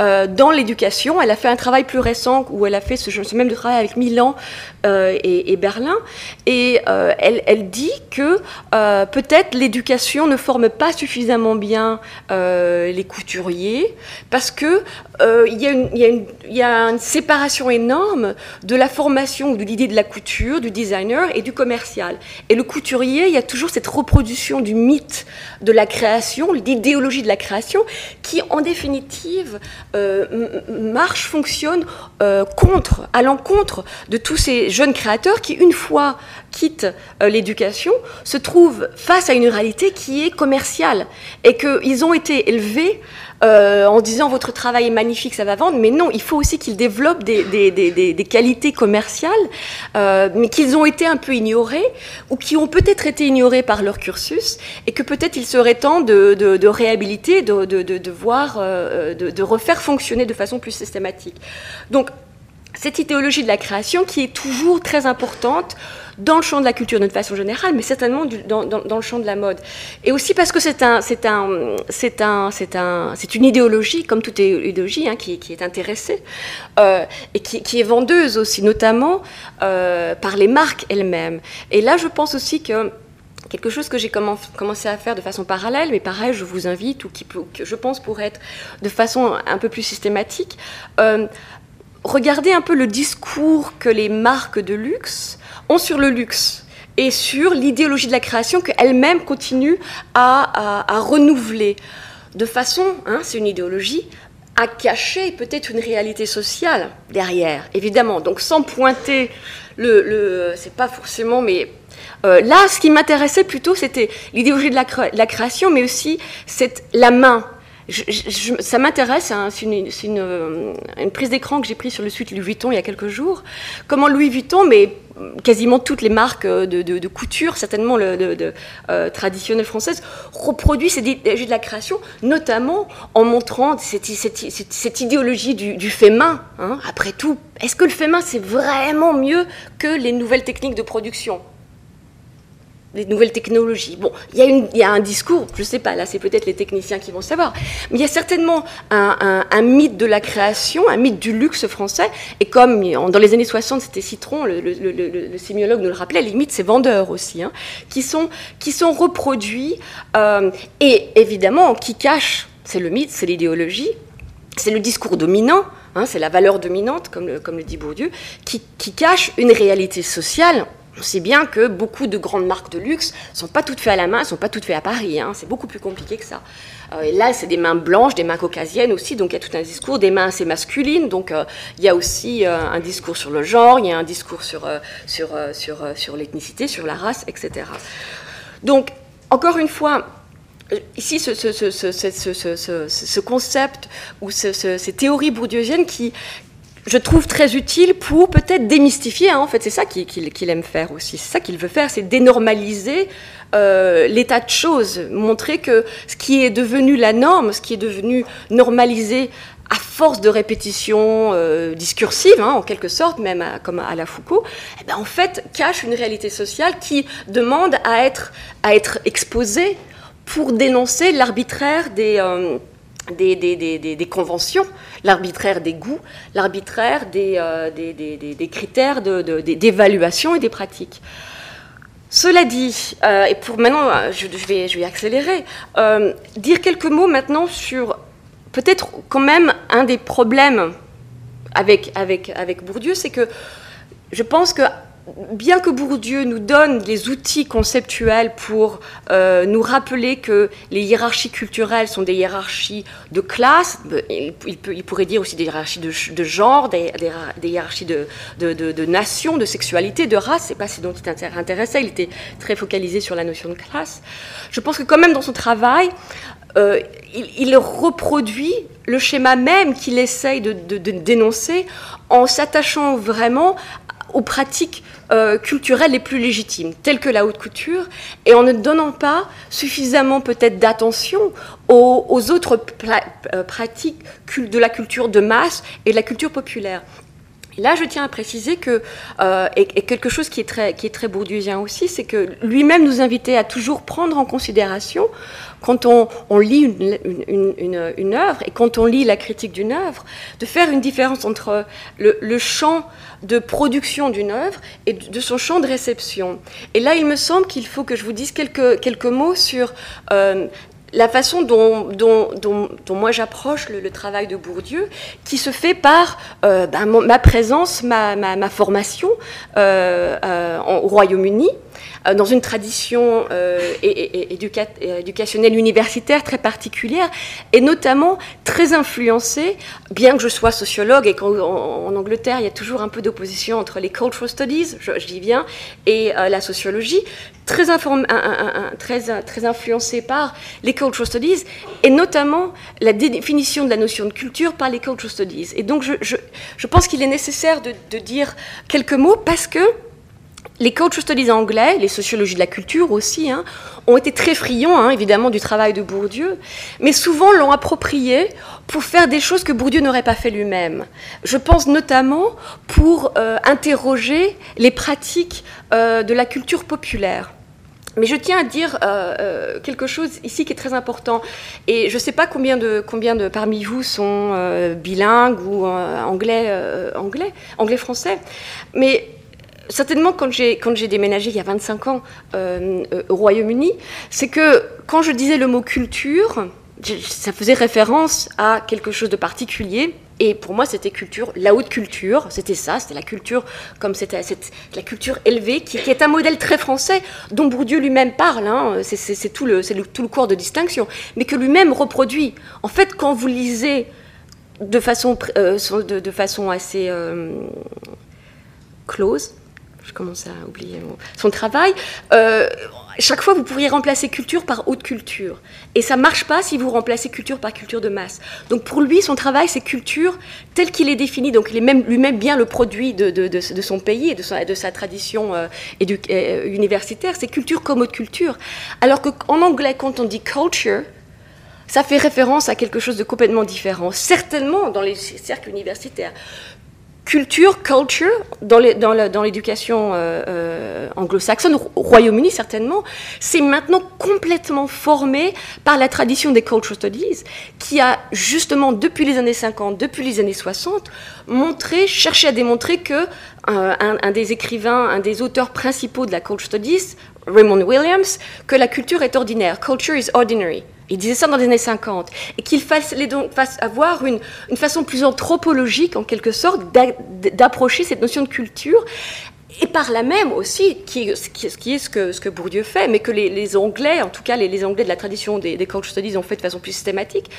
euh, dans l'éducation. Elle a fait un travail plus récent où elle a fait ce, même travail avec Milan euh, et, Berlin. Et euh, elle, dit que peut-être l'éducation ne forme pas suffisamment bien les couturiers parce que il y, y, a une séparation énorme de la formation ou de l'idée de la couture, du designer et du commercial. Et le couturier, il y a toujours cette reproduction du mythe de la création, l'idéologie de la création, qui en définitive marche, fonctionne euh, contre, à l'encontre de tous ces jeunes créateurs qui, une fois quittent euh, l'éducation, se trouvent face à une réalité qui est commerciale et qu'ils ont été élevés en disant votre travail est magnifique, ça va vendre, mais non, il faut aussi qu'ils développent des, qualités commerciales, mais qu'ils ont été un peu ignorés ou qui ont peut-être été ignorés par leur cursus et que peut-être il serait temps de, réhabiliter, de, de voir, de, refaire fonctionner de façon plus systématique. Donc, cette idéologie de la création qui est toujours très importante dans le champ de la culture d'une façon générale, mais certainement dans, dans, le champ de la mode. Et aussi parce que c'est un, c'est un, c'est un, c'est un, c'est une idéologie, comme toute idéologie, hein, qui, qui, est intéressée euh, et qui, qui, est vendeuse aussi, notamment euh, par les marques elles-mêmes. Et là, je pense aussi que quelque chose que j'ai commencé à faire de façon parallèle, mais pareil, je vous invite, ou qui que je pense pourrait être de façon un peu plus systématique, euh, regardez un peu le discours que les marques de luxe ont sur le luxe et sur l'idéologie de la création qu'elles-mêmes continuent à, renouveler. De façon, hein, c'est une idéologie, à cacher peut-être une réalité sociale derrière, évidemment. Donc sans pointer le... c'est pas forcément, mais euh, là, ce qui m'intéressait plutôt, c'était l'idéologie de la, création, mais aussi cette, la main. Ça m'intéresse, hein, c'est une, euh, une, prise d'écran que j'ai prise sur le site Louis Vuitton il y a quelques jours. Comment Louis Vuitton, mais quasiment toutes les marques de, de, couture, certainement le, de, euh, traditionnelles françaises, reproduit cette idéologie de la création, notamment en montrant cette, idéologie du, du, fait main. Hein. Après tout, est-ce que le fait main, c'est vraiment mieux que les nouvelles techniques de production? Des nouvelles technologies. Bon, il y, a un discours, je ne sais pas, là c'est peut-être les techniciens qui vont savoir, mais il y a certainement un, mythe de la création, un mythe du luxe français, et comme dans les années 60 c'était Citron, le, le, sémiologue nous le rappelait, les mythes c'est vendeurs aussi, hein, qui, sont, qui sont reproduits, euh, et évidemment qui cachent, c'est le mythe, c'est l'idéologie, c'est le discours dominant, hein, c'est la valeur dominante, comme le, comme le dit Bourdieu, qui, qui cache une réalité sociale on sait bien que beaucoup de grandes marques de luxe ne sont pas toutes faites à la main, ne sont pas toutes faites à Paris. Hein. c'est beaucoup plus compliqué que ça. Euh, et là, c'est des mains blanches, des mains caucasiennes aussi, donc il y a tout un discours, des mains assez masculines, donc euh, il y a aussi euh, un discours sur le genre, il y a un discours sur, sur, sur, l'ethnicité, sur la race, etc. Donc, encore une fois, ici, ce concept ou ces théories bourdieusiennes qui, je trouve très utile pour peut-être démystifier. Hein, en fait, c'est ça qu'il aime faire aussi. C'est ça qu'il veut faire, c'est dénormaliser euh, l'état de choses, montrer que ce qui est devenu la norme, ce qui est devenu normalisé à force de répétition euh, discursive, hein, en quelque sorte, même comme à la Foucault, eh ben, en fait, cache une réalité sociale qui demande à être, exposée pour dénoncer l'arbitraire des, euh, des, conventions, l'arbitraire des goûts, l'arbitraire des, euh, critères d'évaluation et des pratiques. Cela dit, euh, et pour maintenant, euh, je, vais, je vais accélérer, dire quelques mots maintenant sur peut-être quand même un des problèmes avec, avec, avec Bourdieu, c'est que je pense que bien que Bourdieu nous donne des outils conceptuels pour euh, nous rappeler que les hiérarchies culturelles sont des hiérarchies de classe, euh, il, pourrait dire aussi des hiérarchies de, genre, des, hiérarchies de, de, nation, de sexualité, de race, c'est pas ce dont il s'intéressait, il était très focalisé sur la notion de classe. Je pense que quand même dans son travail, euh, il, reproduit le schéma même qu'il essaye de, dénoncer en s'attachant vraiment aux pratiques euh, culturelles les plus légitimes, telles que la haute couture, et en ne donnant pas suffisamment peut-être d'attention aux, autres euh, pratiques de la culture de masse et de la culture populaire. Là, je tiens à préciser que, euh, et, quelque chose qui est très, qui est très aussi, c'est que lui-même nous invitait à toujours prendre en considération quand on, lit une, œuvre et quand on lit la critique d'une œuvre, de faire une différence entre le, champ de production d'une œuvre et de son champ de réception. Et là, il me semble qu'il faut que je vous dise quelques, quelques mots sur euh, la façon dont, moi j'approche le, travail de Bourdieu, qui se fait par euh, ben, ma présence, ma, ma, formation euh, au Royaume-Uni, euh, dans une tradition euh, éducationnelle universitaire très particulière, et notamment très influencée, bien que je sois sociologue et qu'en Angleterre, il y a toujours un peu d'opposition entre les cultural studies, dis bien, et euh, la sociologie, très, influencée par les cultural studies, et notamment la définition de la notion de culture par les cultural studies. Et donc, je, pense qu'il est nécessaire de dire quelques mots parce que les culture studies anglais, les sociologies de la culture aussi, hein, ont été très friands, hein, évidemment, du travail de Bourdieu, mais souvent l'ont approprié pour faire des choses que Bourdieu n'aurait pas fait lui-même. Je pense notamment pour euh, interroger les pratiques euh, de la culture populaire. Mais je tiens à dire euh, quelque chose ici qui est très important. Et je ne sais pas combien de, combien de parmi vous sont bilingues ou anglais, anglais, anglais-français. Mais certainement quand j'ai quand j'ai déménagé il y a 25 ans euh, euh, au Royaume-Uni, c'est que quand je disais le mot culture, ça faisait référence à quelque chose de particulier. Et pour moi, c'était culture, la haute culture, c'était ça, c'était la culture comme c'était la culture élevée, qui, est un modèle très français, dont Bourdieu lui-même parle, hein, c'est tout, le, tout le cours de distinction, mais que lui-même reproduit. En fait, quand vous lisez de façon, euh, de, façon assez close, je commence à oublier son travail. Euh, chaque fois, vous pourriez remplacer culture par haute culture. Et ça ne marche pas si vous remplacez culture par culture de masse. Donc pour lui, son travail, c'est culture tel qu'il est défini. Donc lui-même bien le produit de, son pays et de sa, de sa tradition euh, euh, universitaire. C'est culture comme haute culture. Alors qu'en anglais, quand on dit culture, ça fait référence à quelque chose de complètement différent, certainement dans les cercles universitaires culture, culture, dans l'éducation euh, euh, anglo-saxonne, au Royaume-Uni certainement, c'est maintenant complètement formé par la tradition des cultural studies, qui a justement, depuis les années 50, depuis les années 60, montré, cherché à démontrer que euh, un, un, des écrivains, un des auteurs principaux de la cultural studies, Raymond Williams, que la culture est ordinaire, culture is ordinary. Il disait ça dans les années 50. Et qu'il fallait donc avoir une, façon plus anthropologique, en quelque sorte, d'approcher cette notion de culture. Et par là même aussi, qui, qui est ce que, Bourdieu fait, mais que les, Anglais, en tout cas les, Anglais de la tradition des, des studies ont fait de façon plus systématique,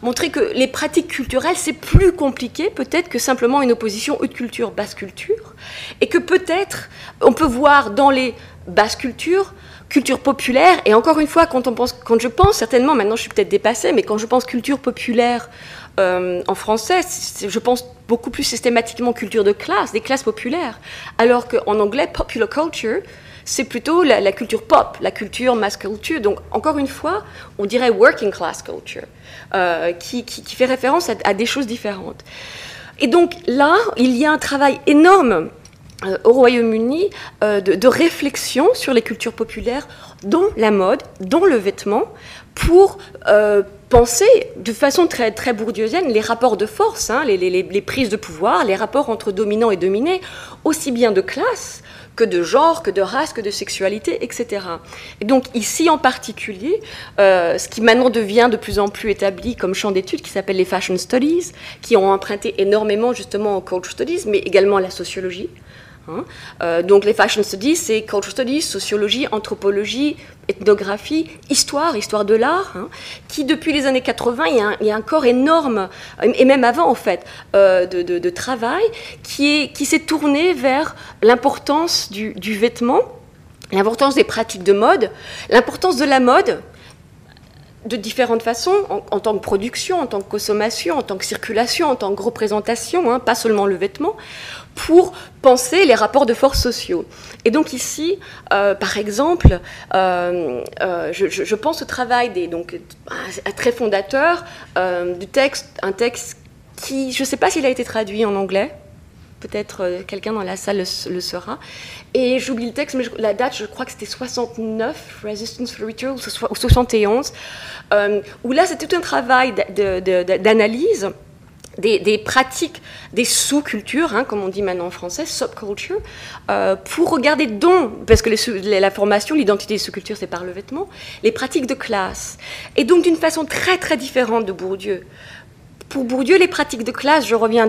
montrer que les pratiques culturelles, c'est plus compliqué peut-être que simplement une opposition haute culture, basse culture, et que peut-être on peut voir dans les basses cultures culture populaire, et encore une fois, quand, on pense, quand je pense, certainement, maintenant je suis peut-être dépassée, mais quand je pense culture populaire euh, en français, je pense beaucoup plus systématiquement culture de classe, des classes populaires, alors qu'en anglais, popular culture, c'est plutôt la, culture pop, la culture mass culture. Donc, encore une fois, on dirait working class culture, euh, qui, fait référence à, des choses différentes. Et donc là, il y a un travail énorme au Royaume-Uni euh, de, réflexion sur les cultures populaires, dont la mode, dont le vêtement, pour euh, penser de façon très, très les rapports de force, hein, les, les, prises de pouvoir, les rapports entre dominants et dominés, aussi bien de classe que de genre, que de race, que de sexualité, etc. Et donc ici en particulier, ce qui maintenant devient de plus en plus établi comme champ d'études, qui s'appelle les fashion studies, qui ont emprunté énormément justement aux culture studies, mais également à la sociologie, Hein. Euh, donc les fashion studies, c'est culture studies, sociologie, anthropologie, ethnographie, histoire, histoire de l'art, hein, qui depuis les années 80, il y, a un, corps énorme, et même avant en fait, euh, de, travail, qui s'est tourné vers l'importance du, vêtement, l'importance des pratiques de mode, l'importance de la mode, de différentes façons, en, tant que production, en tant que consommation, en tant que circulation, en tant que représentation, hein, pas seulement le vêtement, pour penser les rapports de force sociaux. Et donc ici, euh, par exemple, euh, euh, je, pense au travail des, donc, très fondateur du texte, un texte qui, je ne sais pas s'il a été traduit en anglais, peut-être quelqu'un dans la salle le, saura. Et j'oublie le texte, mais la date, je crois que c'était 69, Resistance for Ritual, ou 71, où là, c'était tout un travail d'analyse des, pratiques, des sous-cultures, hein, comme on dit maintenant en français, subculture, euh, pour regarder dont, parce que la formation, l'identité des sous-cultures, c'est par le vêtement, les pratiques de classe. Et donc d'une façon très très différente de Bourdieu pour Bourdieu, les pratiques de classe, je reviens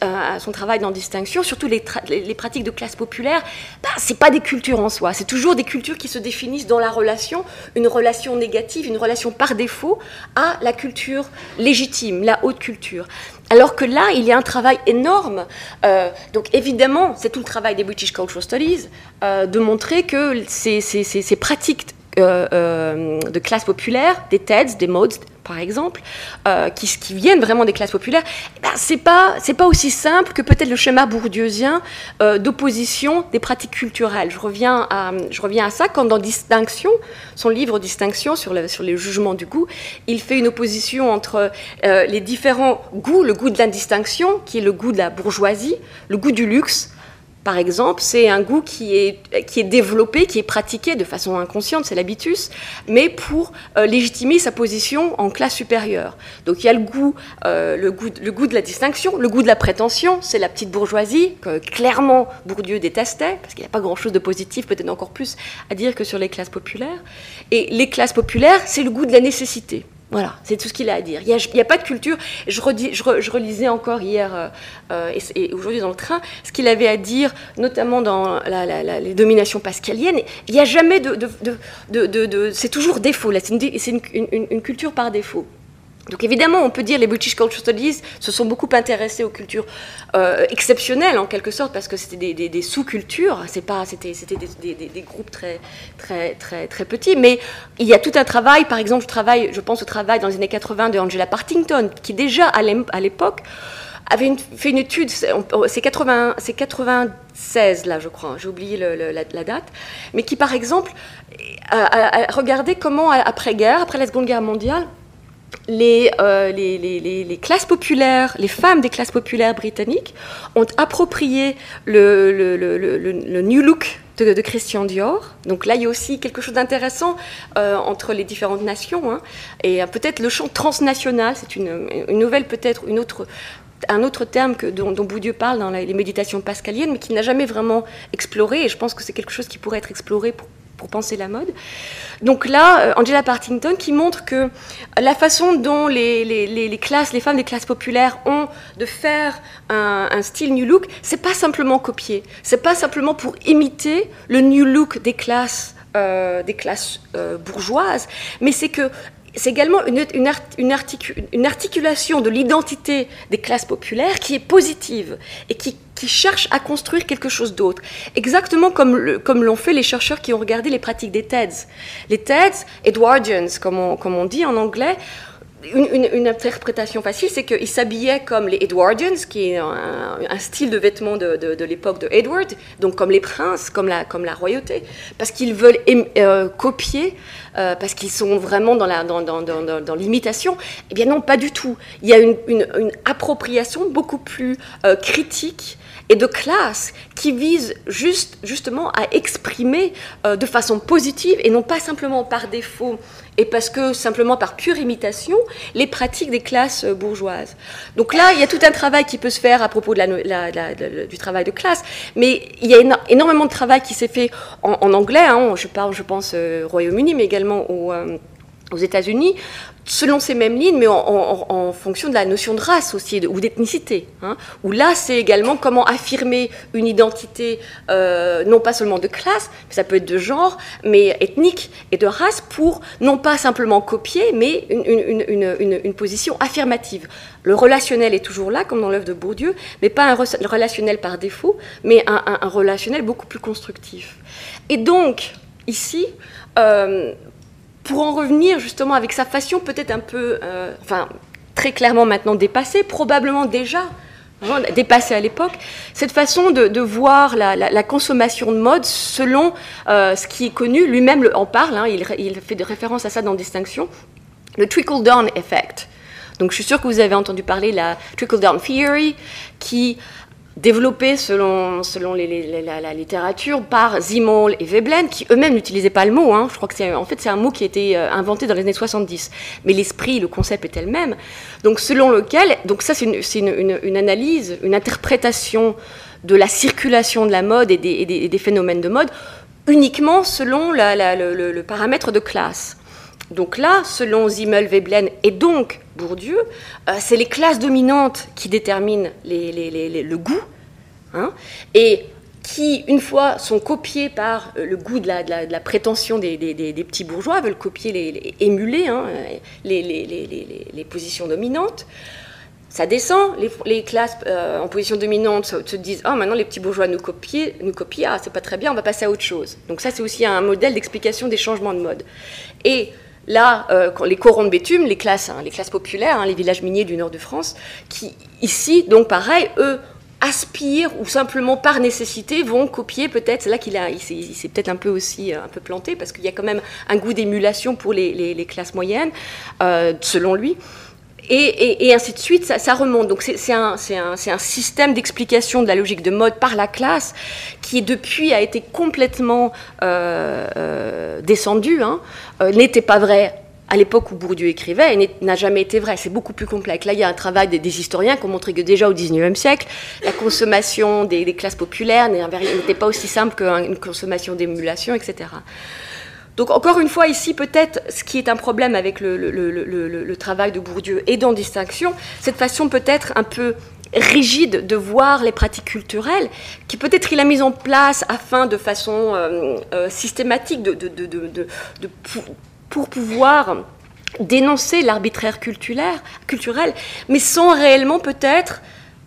à, son travail dans Distinction, surtout les, pratiques de classe populaire, bah, ce n'est pas des cultures en soi, c'est toujours des cultures qui se définissent dans la relation, une relation négative, une relation par défaut à la culture légitime, la haute culture. Alors que là, il y a un travail énorme. Euh, donc évidemment, c'est tout le travail des British Cultural Studies euh, de montrer que ces, pratiques euh, de classe populaire, des TEDs, des modes, par exemple, euh, qui, viennent vraiment des classes populaires, eh ben, c'est pas aussi simple que peut-être le schéma bourdieusien euh, d'opposition des pratiques culturelles. Je reviens à je ça quand dans Distinction, son livre Distinction sur le, sur les jugements du goût, il fait une opposition entre euh, les différents goûts, le goût de l'indistinction qui est le goût de la bourgeoisie, le goût du luxe par exemple, c'est un goût qui est, qui est développé, qui est pratiqué de façon inconsciente, c'est l'habitus, mais pour euh, légitimer sa position en classe supérieure. Donc il y a le goût, euh, le, goût, le goût de la distinction, le goût de la prétention, c'est la petite bourgeoisie que clairement Bourdieu détestait, parce qu'il n'y a pas grand-chose de positif, peut-être encore plus à dire que sur les classes populaires. Et les classes populaires, c'est le goût de la nécessité. Voilà, c'est tout ce qu'il a à dire. Il n'y a, pas de culture. Je, relisais encore hier euh, euh, et, aujourd'hui dans le train ce qu'il avait à dire, notamment dans les dominations pascaliennes. Il n'y a jamais de, c'est toujours défaut. C'est une, culture par défaut. Donc évidemment, on peut dire les British Culture Studies se sont beaucoup intéressés aux cultures euh, exceptionnelles en quelque sorte parce que c'était des, sous-cultures, c'est pas, c'était, c'était des, groupes très, très, très, très petits. Mais il y a tout un travail, par exemple, je travaille, je pense au travail dans les années 80 de Angela Partington, qui déjà à l'époque avait fait une étude, c'est 80, 96 là, je crois, j'ai oublié la, date, mais qui par exemple a, a regardé comment après-guerre, après la Seconde Guerre mondiale euh, les, classes populaires, les femmes des classes populaires britanniques ont approprié le, new look de, Christian Dior. Donc là, il y a aussi quelque chose d'intéressant euh, entre les différentes nations. Hein. Et euh, peut-être le champ transnational, c'est une, nouvelle, peut-être autre un autre terme que, dont, dont, parle dans les méditations pascaliennes, mais qu'il n'a jamais vraiment exploré. Et je pense que c'est quelque chose qui pourrait être exploré pour penser la mode. Donc là, euh, Angela Partington qui montre que la façon dont les, classes, les femmes des classes populaires ont de faire un, style New Look, c'est pas simplement copier, c'est pas simplement pour imiter le New Look des classes, euh, des classes euh, bourgeoises, mais c'est que c'est également une, articulation de l'identité des classes populaires qui est positive et qui, cherche à construire quelque chose d'autre. Exactement comme, l'ont fait les chercheurs qui ont regardé les pratiques des TEDs. Les TEDs, Edwardians, comme on dit en anglais, une, interprétation facile, c'est qu'ils s'habillaient comme les Edwardians, qui est un, style de vêtements de, l'époque de Edward, donc comme les princes, comme la, royauté, parce qu'ils veulent euh, copier, euh, parce qu'ils sont vraiment dans, l'imitation. Eh bien non, pas du tout. Il y a une, appropriation beaucoup plus euh, critique et de classe qui vise juste, justement à exprimer de façon positive et non pas simplement par défaut et parce que simplement par pure imitation, les pratiques des classes euh, bourgeoises. Donc là, il y a tout un travail qui peut se faire à propos du travail de classe, mais il y a énormément de travail qui s'est fait en, anglais, hein. je parle, je pense, euh, Royaume-Uni, mais également au, euh, aux États-Unis, selon ces mêmes lignes, mais en, fonction de la notion de race aussi, ou d'ethnicité. Hein, où là, c'est également comment affirmer une identité, euh, non pas seulement de classe, mais ça peut être de genre, mais ethnique et de race, pour non pas simplement copier, mais une, position affirmative. Le relationnel est toujours là, comme dans l'œuvre de Bourdieu, mais pas un relationnel par défaut, mais un, relationnel beaucoup plus constructif. Et donc, ici, euh, pour en revenir justement avec sa fashion peut-être un peu, euh, enfin très clairement maintenant dépassée, probablement déjà dépassée à l'époque, cette façon de, voir la, consommation de mode selon euh, ce qui est connu, lui-même en parle, hein, il, fait référence à ça dans Distinction, le trickle-down effect. Donc je suis sûre que vous avez entendu parler de la trickle-down theory, qui développé selon, selon la, littérature par Zimol et Veblen, qui eux-mêmes n'utilisaient pas le mot. Hein. Je crois que c'est en fait un mot qui a été euh, inventé dans les années 70, mais l'esprit, le concept est le même. Donc selon lequel, donc ça c'est une, une, analyse, une interprétation de la circulation de la mode et des, des, phénomènes de mode uniquement selon le, le, paramètre de classe. Donc là, selon Zimmel, Veblen et donc Bourdieu, euh, c'est les classes dominantes qui déterminent le goût, hein, et qui, une fois, sont copiées par euh, le goût de la, prétention des, petits bourgeois, veulent copier, émuler hein, les, positions dominantes. Ça descend, les, classes euh, en position dominante se, disent Ah, maintenant les petits bourgeois nous copient, nous copient ah, c'est pas très bien, on va passer à autre chose. Donc, ça, c'est aussi un modèle d'explication des changements de mode. Et Là, euh, les corons de bétume, les classes, hein, les classes populaires, hein, les villages miniers du nord de France, qui ici, donc pareil, eux aspirent ou simplement par nécessité vont copier peut-être. C'est là qu'il a, il s'est peut-être un peu aussi euh, un peu planté parce qu'il y a quand même un goût d'émulation pour les, classes moyennes, euh, selon lui. Et, ainsi de suite, ça, remonte. Donc c'est un, système d'explication de la logique de mode par la classe qui depuis a été complètement euh, euh, descendu, hein. euh, n'était pas vrai à l'époque où Bourdieu écrivait et n'a jamais été vrai. C'est beaucoup plus complexe. Là, il y a un travail des, historiens qui ont montré que déjà au XIXe siècle, la consommation des classes populaires n'était pas aussi simple qu'une consommation d'émulation, etc. Donc encore une fois, ici, peut-être, ce qui est un problème avec le, travail de Bourdieu et dans Distinction, cette façon peut-être un peu rigide de voir les pratiques culturelles, qui peut-être il a mis en place afin de façon euh, euh, systématique de, pour pouvoir dénoncer l'arbitraire culturel, mais sans réellement peut-être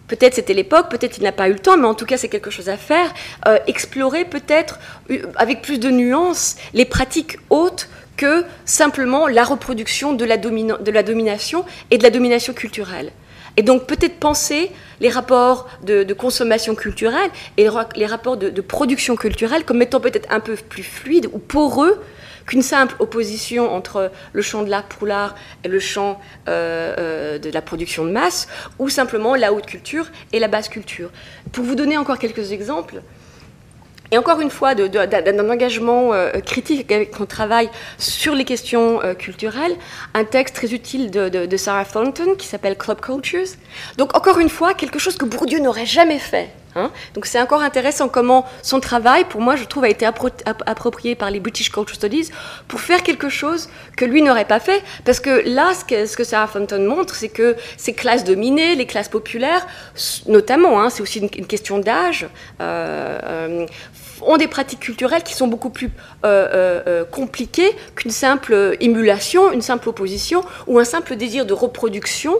Peut-être c'était l'époque, peut-être il n'a pas eu le temps, mais en tout cas c'est quelque chose à faire. Euh, explorer peut-être euh, avec plus de nuances les pratiques hautes que simplement la reproduction de la, de la domination et de la domination culturelle. Et donc peut-être penser les rapports de, consommation culturelle et les rapports de, de production culturelle comme étant peut-être un peu plus fluides ou poreux qu'une simple opposition entre le champ de l'art pour l'art et le champ euh, euh, de la production de masse, ou simplement la haute culture et la basse culture. Pour vous donner encore quelques exemples, et encore une fois, d'un engagement euh, critique avec mon travail sur les questions culturelles, un texte très utile de, de Sarah Thornton qui s'appelle Club Cultures. Donc encore une fois, quelque chose que Bourdieu n'aurait jamais fait. Hein. Donc c'est encore intéressant comment son travail, pour moi, je trouve, a été approprié par les British Culture Studies pour faire quelque chose que lui n'aurait pas fait. Parce que là, ce que, ce que Sarah Fonton montre, c'est que ces classes dominées, les classes populaires, notamment, hein, c'est aussi une, question d'âge, euh, euh, ont des pratiques culturelles qui sont beaucoup plus euh, compliquées qu'une simple émulation, une simple opposition ou un simple désir de reproduction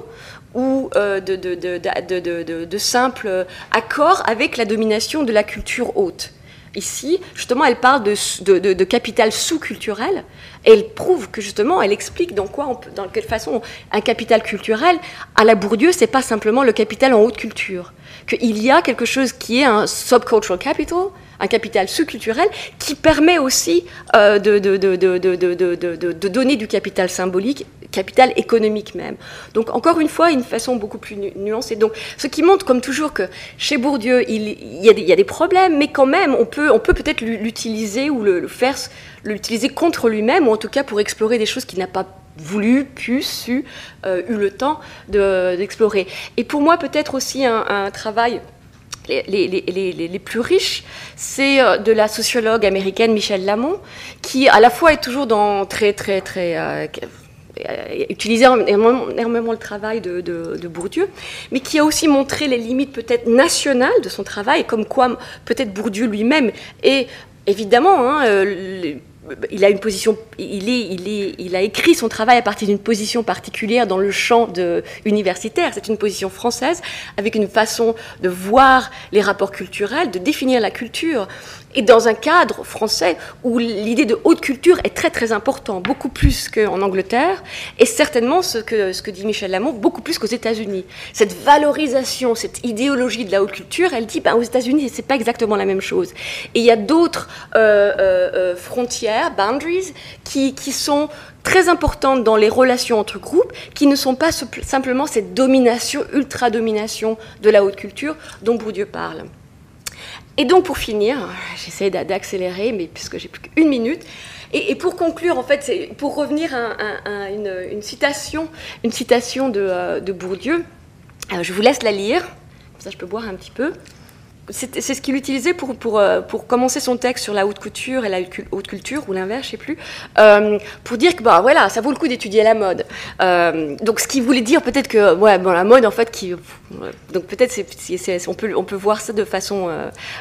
ou euh, de, de, de, simples accords avec la domination de la culture haute. Ici, justement, elle parle de, capital sous-culturel et elle prouve que justement, elle explique dans quoi, dans quelle façon un capital culturel à la Bourdieu, c'est pas simplement le capital en haute culture, qu'il y a quelque chose qui est un subcultural capital, un capital sous-culturel qui permet aussi euh, de, donner du capital symbolique, capital économique même. Donc encore une fois, une façon beaucoup plus nuancée. Donc ce qui montre comme toujours que chez Bourdieu, il, y, a des, problèmes, mais quand même, on peut on peut peut-être l'utiliser ou le, faire, l'utiliser contre lui-même, ou en tout cas pour explorer des choses qu'il n'a pas voulu, pu, su, euh, eu le temps d'explorer. Et pour moi, peut-être aussi un, travail les, plus riches, c'est euh, de la sociologue américaine Michelle Lamont, qui à la fois est toujours dans très, très, très. Euh, utilisé énormément, le travail de, Bourdieu, mais qui a aussi montré les limites peut-être nationales de son travail, comme quoi peut-être Bourdieu lui-même est évidemment hein, il a une position, il, est, il, a écrit son travail à partir d'une position particulière dans le champ universitaire. C'est une position française avec une façon de voir les rapports culturels, de définir la culture et dans un cadre français où l'idée de haute culture est très très important, beaucoup plus qu'en Angleterre, et certainement ce que, ce que dit Michel Lamont, beaucoup plus qu'aux États-Unis. Cette valorisation, cette idéologie de la haute culture, elle dit ben, aux États-Unis, c'est pas exactement la même chose. Et il y a d'autres euh, euh, euh, frontières, boundaries, qui, qui sont très importantes dans les relations entre groupes, qui ne sont pas simplement cette domination, ultra-domination de la haute culture dont Bourdieu parle. Et donc pour finir, j'essaie d'accélérer, mais puisque j'ai plus qu'une minute, et, pour conclure, en fait, pour revenir à, une, citation, une citation de, euh, Bourdieu. Euh, je vous laisse la lire, comme ça je peux boire un petit peu c'est ce qu'il utilisait pour, pour, euh, pour, commencer son texte sur la haute couture et la haute culture, ou l'inverse, je sais plus, euh, pour dire que bah, voilà, ça vaut le coup d'étudier la mode. Euh, donc ce qu'il voulait dire, peut-être que ouais, bon, la mode, en fait, qui, donc peut-être on, peut, on peut voir ça de façon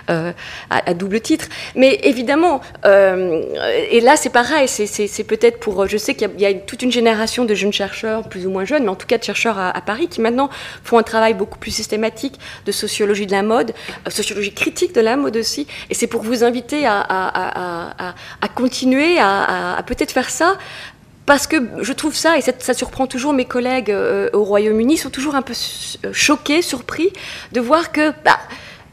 à, double titre. Mais évidemment, et là c'est pareil, c'est peut-être pour, je sais qu'il y, a toute une génération de jeunes chercheurs, plus ou moins jeunes, mais en tout cas de chercheurs à Paris, qui maintenant font un travail beaucoup plus systématique de sociologie de la mode sociologie critique de la mode aussi. Et c'est pour vous inviter à, continuer à, peut-être faire ça parce que je trouve ça, et ça, surprend toujours mes collègues euh, au Royaume-Uni, sont toujours un peu choqués, surpris de voir que bah,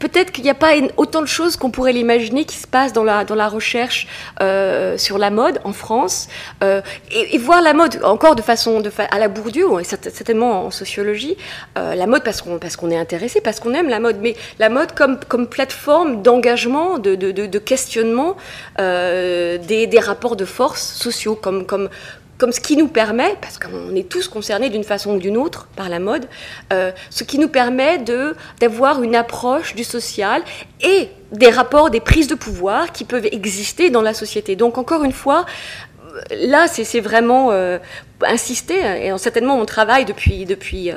peut-être qu'il n'y a pas autant de choses qu'on pourrait l'imaginer qui se passent dans la, dans la recherche euh, sur la mode en France. Euh, et, voir la mode encore de façon de à la Bourdieu, certainement en sociologie, euh, la mode parce qu'on est intéressé, parce qu'on aime la mode, mais la mode comme, comme plateforme d'engagement, de, de, de, questionnement des, des, rapports de force sociaux, comme, comme, comme ce qui nous permet, parce qu'on est tous concernés d'une façon ou d'une autre par la mode, euh, ce qui nous permet d'avoir une approche du social et des rapports, des prises de pouvoir qui peuvent exister dans la société. Donc encore une fois, là, c'est, vraiment euh, insister, et certainement on travaille depuis, depuis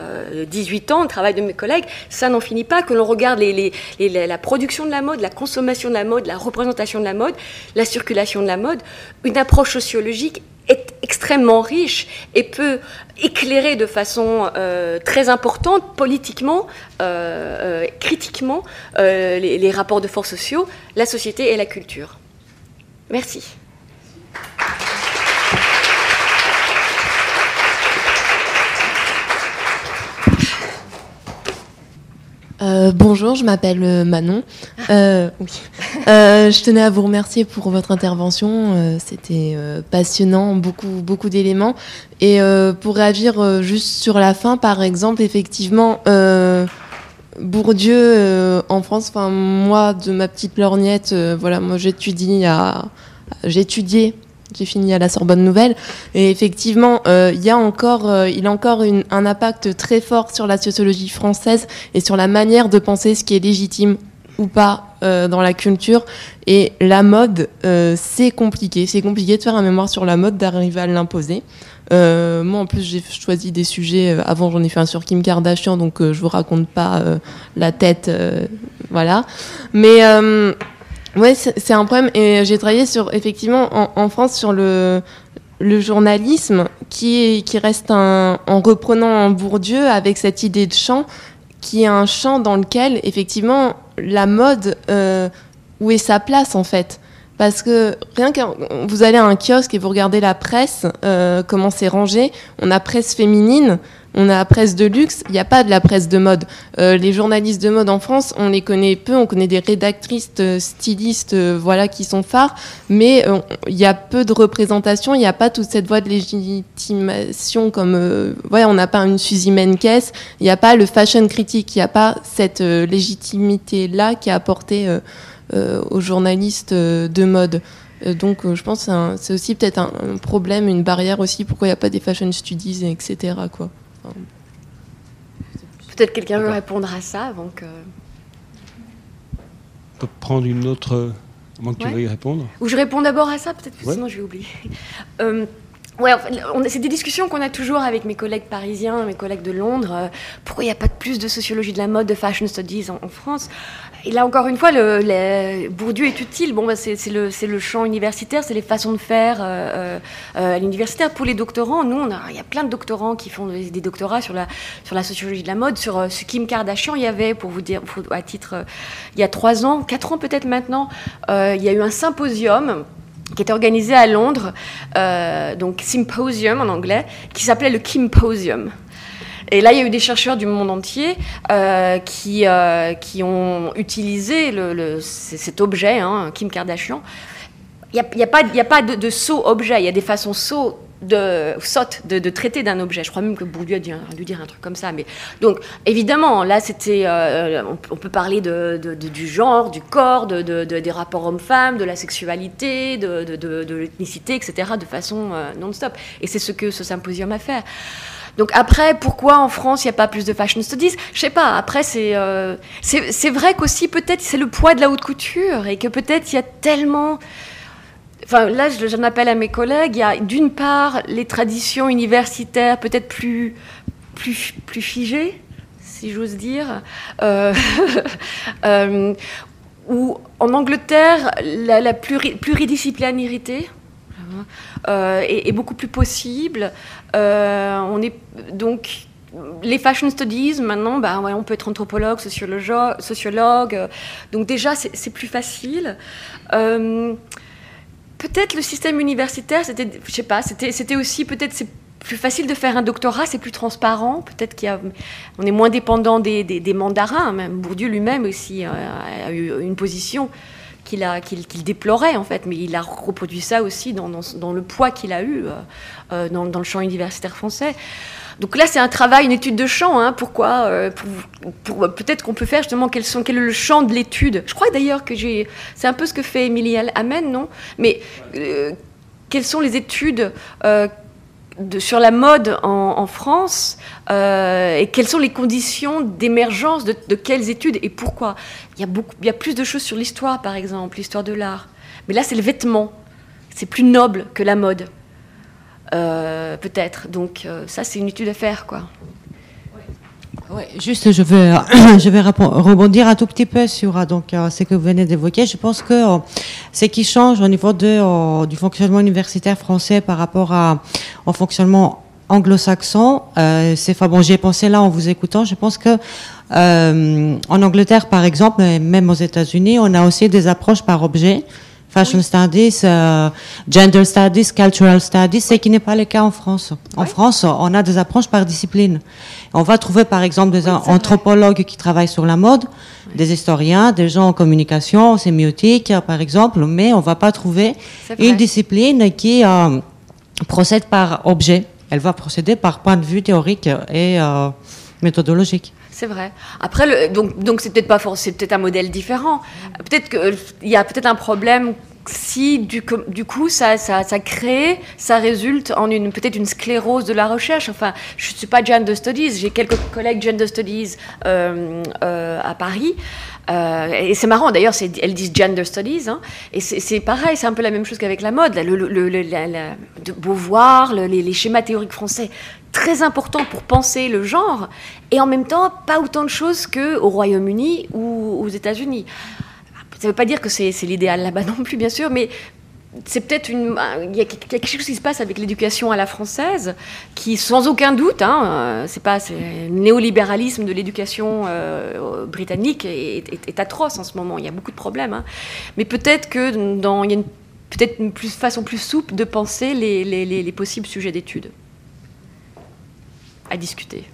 18 euh, ans, le travail de mes collègues, ça n'en finit pas, que l'on regarde les, la production de la mode, la consommation de la mode, la représentation de la mode, la circulation de la mode, une approche sociologique est extrêmement riche et peut éclairer de façon euh, très importante politiquement, critiquement, les, les rapports de force sociaux, la société et la culture. Merci. Euh, bonjour, je m'appelle euh, Manon. Euh, je tenais à vous remercier pour votre intervention. C'était passionnant, beaucoup, beaucoup d'éléments. Et pour réagir juste sur la fin, par exemple, effectivement, Bourdieu en France. Enfin, moi, de ma petite lorgnette, voilà, moi j'étudie à, j'étudiais j'ai fini à la Sorbonne Nouvelle. Et effectivement, euh, il y a encore, euh, il a encore un impact très fort sur la sociologie française et sur la manière de penser ce qui est légitime ou pas euh, dans la culture. Et la mode, c'est compliqué. C'est compliqué de faire un mémoire sur la mode, d'arriver à l'imposer. moi, en plus, j'ai choisi des sujets. avant, j'en ai fait un sur Kim Kardashian, donc je vous raconte pas la tête, voilà. Mais oui, c'est un problème. Et j'ai travaillé sur, effectivement, en, France, sur le, le journalisme qui, qui reste un, en reprenant Bourdieu avec cette idée de champ, qui est un champ dans lequel, effectivement, la mode, euh, où est sa place, en fait parce que rien que vous allez à un kiosque et vous regardez la presse, euh, comment c'est rangé, on a presse féminine, on a presse de luxe, il n'y a pas de la presse de mode. Euh, les journalistes de mode en France, on les connaît peu, on connaît des rédactrices, euh, stylistes, euh, voilà, qui sont phares, mais il y a peu de représentation, il n'y a pas toute cette voie de légitimation comme, ouais, on n'a pas une Suzy Menkes, il n'y a pas le fashion critique, il n'y a pas cette légitimité-là qui a apporté aux journalistes de mode. Donc, je pense que c'est aussi peut-être un, un, problème, une barrière aussi, pourquoi il n'y a pas des fashion studies, etc. Quoi. Peut-être quelqu'un veut répondre à ça avant que. On peut prendre une autre. Tu veuilles répondre. Ou je réponds d'abord à ça, peut-être, sinon je vais oublier. Euh, Ouais, c'est des discussions qu'on a toujours avec mes collègues parisiens, mes collègues de Londres. Euh, pourquoi il n'y a pas plus de sociologie de la mode, de fashion studies en, France? Et là, encore une fois, Bourdieu est utile. Bon, bah, c'est le, champ universitaire, c'est les façons de faire euh, euh, à l'universitaire. Pour les doctorants, nous, il y a plein de doctorants qui font des, doctorats sur la, sociologie de la mode. Sur ce Kim Kardashian, il y avait, pour vous dire, à titre, il y a trois ans, quatre ans peut-être maintenant, il y a eu un symposium qui était organisé à Londres, euh, donc symposium en anglais, qui s'appelait le Kimposium. Et là, il y a eu des chercheurs du monde entier euh, qui, euh, qui ont utilisé cet objet, hein, Kim Kardashian. Il n'y a, a, pas, a pas de, de saut objet, il y a des façons saut de de, traiter d'un objet. Je crois même que Bourdieu a dû, dire un truc comme ça. Mais donc évidemment, là, c'était, euh, on, peut parler de, du genre, du corps, des rapports hommes-femmes, de la sexualité, de, l'ethnicité, etc. De façon euh, non-stop. Et c'est ce que ce symposium a fait. Donc après, pourquoi en France il n'y a pas plus de fashion studies? Je sais pas. Après, c'est euh, c'est vrai qu'aussi peut-être c'est le poids de la haute couture et que peut-être il y a tellement Là, j'en appelle à mes collègues. Il y a d'une part les traditions universitaires peut-être plus, plus, plus figées, si j'ose dire, euh, euh, ou en Angleterre, la, pluridisciplinarité euh, est, beaucoup plus possible. on est donc les fashion studies, maintenant, bah, on peut être anthropologue, sociologue donc déjà c'est plus facile. Peut-être le système universitaire, c'était, je sais pas, c'était, aussi peut-être c'est plus facile de faire un doctorat, c'est plus transparent. Peut-être qu'on est moins dépendant des, mandarins. Même Bourdieu lui-même aussi euh, a, eu une position qu'il qu'il déplorait en fait, mais il a reproduit ça aussi dans, le poids qu'il a eu euh, dans, dans, le champ universitaire français. Donc là, c'est un travail, une étude de champ. Hein. Pourquoi euh, pour, Peut-être qu'on peut faire justement quel, est le champ de l'étude. Je crois d'ailleurs que j'ai. C'est un peu ce que fait Émilie Amen, non? Mais euh, quelles sont les études euh, de, sur la mode en, France et quelles sont les conditions d'émergence de, quelles études et pourquoi? Il y, a beaucoup, il y a plus de choses sur l'histoire, par exemple, l'histoire de l'art. Mais là, c'est le vêtement. C'est plus noble que la mode. Euh, peut-être. Donc euh, ça, c'est une étude à faire, quoi. Ouais, juste, je vais, je vais rebondir un tout petit peu sur donc, euh, ce que vous venez d'évoquer. Je pense que ce qui change au niveau du fonctionnement universitaire français par rapport à, au fonctionnement anglo-saxon, c'est, bon, j'y ai pensé là en vous écoutant. Je pense que en Angleterre, par exemple, et même aux États-Unis, on a aussi des approches par objet fashion studies, euh, gender studies, cultural studies, ce qui n'est pas le cas en France. En France, on a des approches par discipline. On va trouver par exemple des anthropologues qui travaillent sur la mode, des historiens, des gens en communication, en sémiotique par exemple, mais on va pas trouver une discipline qui euh, procède par objet. Elle va procéder par point de vue théorique et euh, méthodologique. C'est vrai. Après, le, donc, donc c'est peut-être pas c'est peut-être un modèle différent. Peut-être qu'il y a peut-être un problème si du, coup ça, ça, crée, ça résulte en une peut-être une sclérose de la recherche. Enfin, je ne suis pas gender studies, j'ai quelques collègues gender studies euh, euh, à Paris. Euh, et c'est marrant, d'ailleurs, elles disent gender studies, hein, et c'est pareil, c'est un peu la même chose qu'avec la mode. Le, Beauvoir, les, schémas théoriques français, très importants pour penser le genre, et en même temps, pas autant de choses qu'au Royaume-Uni ou aux États-Unis. Ça ne veut pas dire que c'est l'idéal là-bas non plus, bien sûr, mais c'est peut-être une. Il y a quelque chose qui se passe avec l'éducation à la française, qui, sans aucun doute, hein, c'est pas le néolibéralisme de l'éducation euh, britannique est, atroce en ce moment. Il y a beaucoup de problèmes, hein. mais peut-être que dans il y a une peut-être une plus, façon plus souple de penser les, les, les possibles sujets d'étude à discuter.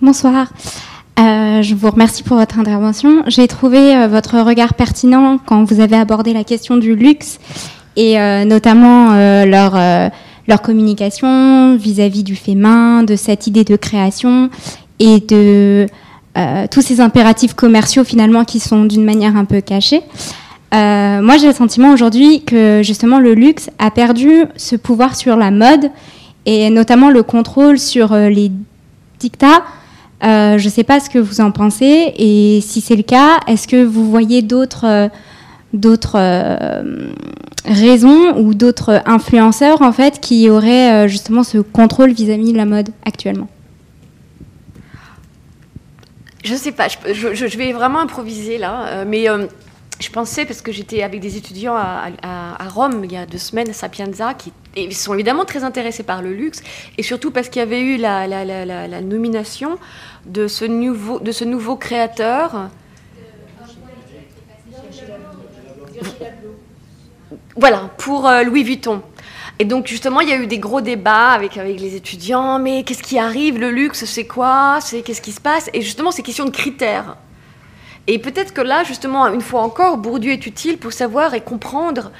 Bonsoir. Euh, je vous remercie pour votre intervention. J'ai trouvé euh, votre regard pertinent quand vous avez abordé la question du luxe et euh, notamment leur, leur communication vis-à-vis du fait main, de cette idée de création et de tous ces impératifs commerciaux finalement qui sont d'une manière un peu cachée. moi, j'ai le sentiment aujourd'hui que justement le luxe a perdu ce pouvoir sur la mode et notamment le contrôle sur les dictats euh, je ne sais pas ce que vous en pensez et si c'est le cas, est-ce que vous voyez d'autres euh, euh, raisons ou d'autres influenceurs en fait qui auraient justement ce contrôle vis-à-vis de la mode actuellement? Je ne sais pas, je, vais vraiment improviser là, mais je pensais, parce que j'étais avec des étudiants à, Rome il y a deux semaines, à Sapienza, qui sont évidemment très intéressés par le luxe, et surtout parce qu'il y avait eu la, nomination de ce nouveau, créateur. Voilà, pour euh, Louis Vuitton. Et donc justement, il y a eu des gros débats avec, les étudiants, mais qu'est-ce qui arrive? Le luxe, c'est quoi? Qu'est-ce qui se passe? Et justement, c'est question de critères. Et peut-être que là, justement, une fois encore, Bourdieu est utile pour savoir et comprendre,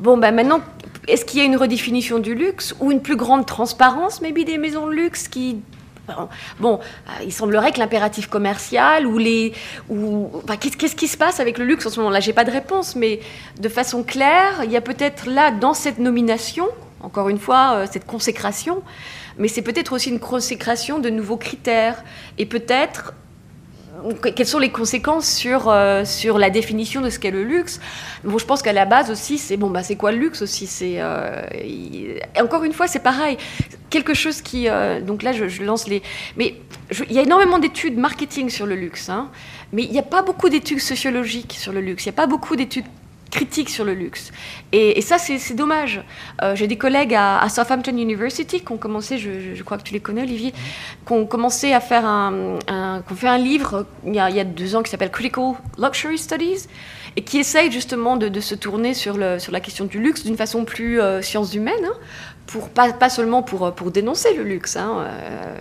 bon, ben maintenant, est-ce qu'il y a une redéfinition du luxe ou une plus grande transparence, maybe, des maisons de luxe qui Bon, euh, il semblerait que l'impératif commercial ou les. Ou, qu'est-ce, qui se passe avec le luxe en ce moment-là J'ai pas de réponse, mais de façon claire, il y a peut-être là, dans cette nomination, encore une fois, euh, cette consécration, mais c'est peut-être aussi une consécration de nouveaux critères. Et peut-être quelles sont les conséquences sur, euh, sur la définition de ce qu'est le luxe bon, Je pense qu'à la base aussi, c'est bon, bah, c'est quoi le luxe aussi c'est, euh, Encore une fois, c'est pareil. Quelque chose qui. Euh, donc là, je, lance les. Mais il y a énormément d'études marketing sur le luxe, hein, mais il n'y a pas beaucoup d'études sociologiques sur le luxe. Il n'y a pas beaucoup d'études critique sur le luxe. Et, ça, c'est dommage. Euh, j'ai des collègues à, Southampton University qui ont commencé, je, crois que tu les connais, Olivier, qui ont commencé à faire un, fait un livre il y, a, il y, a, deux ans qui s'appelle Critical Luxury Studies et qui essaye justement de, se tourner sur, la question du luxe d'une façon plus euh, sciences humaines, hein, pour, pas, seulement pour, dénoncer le luxe, hein, euh,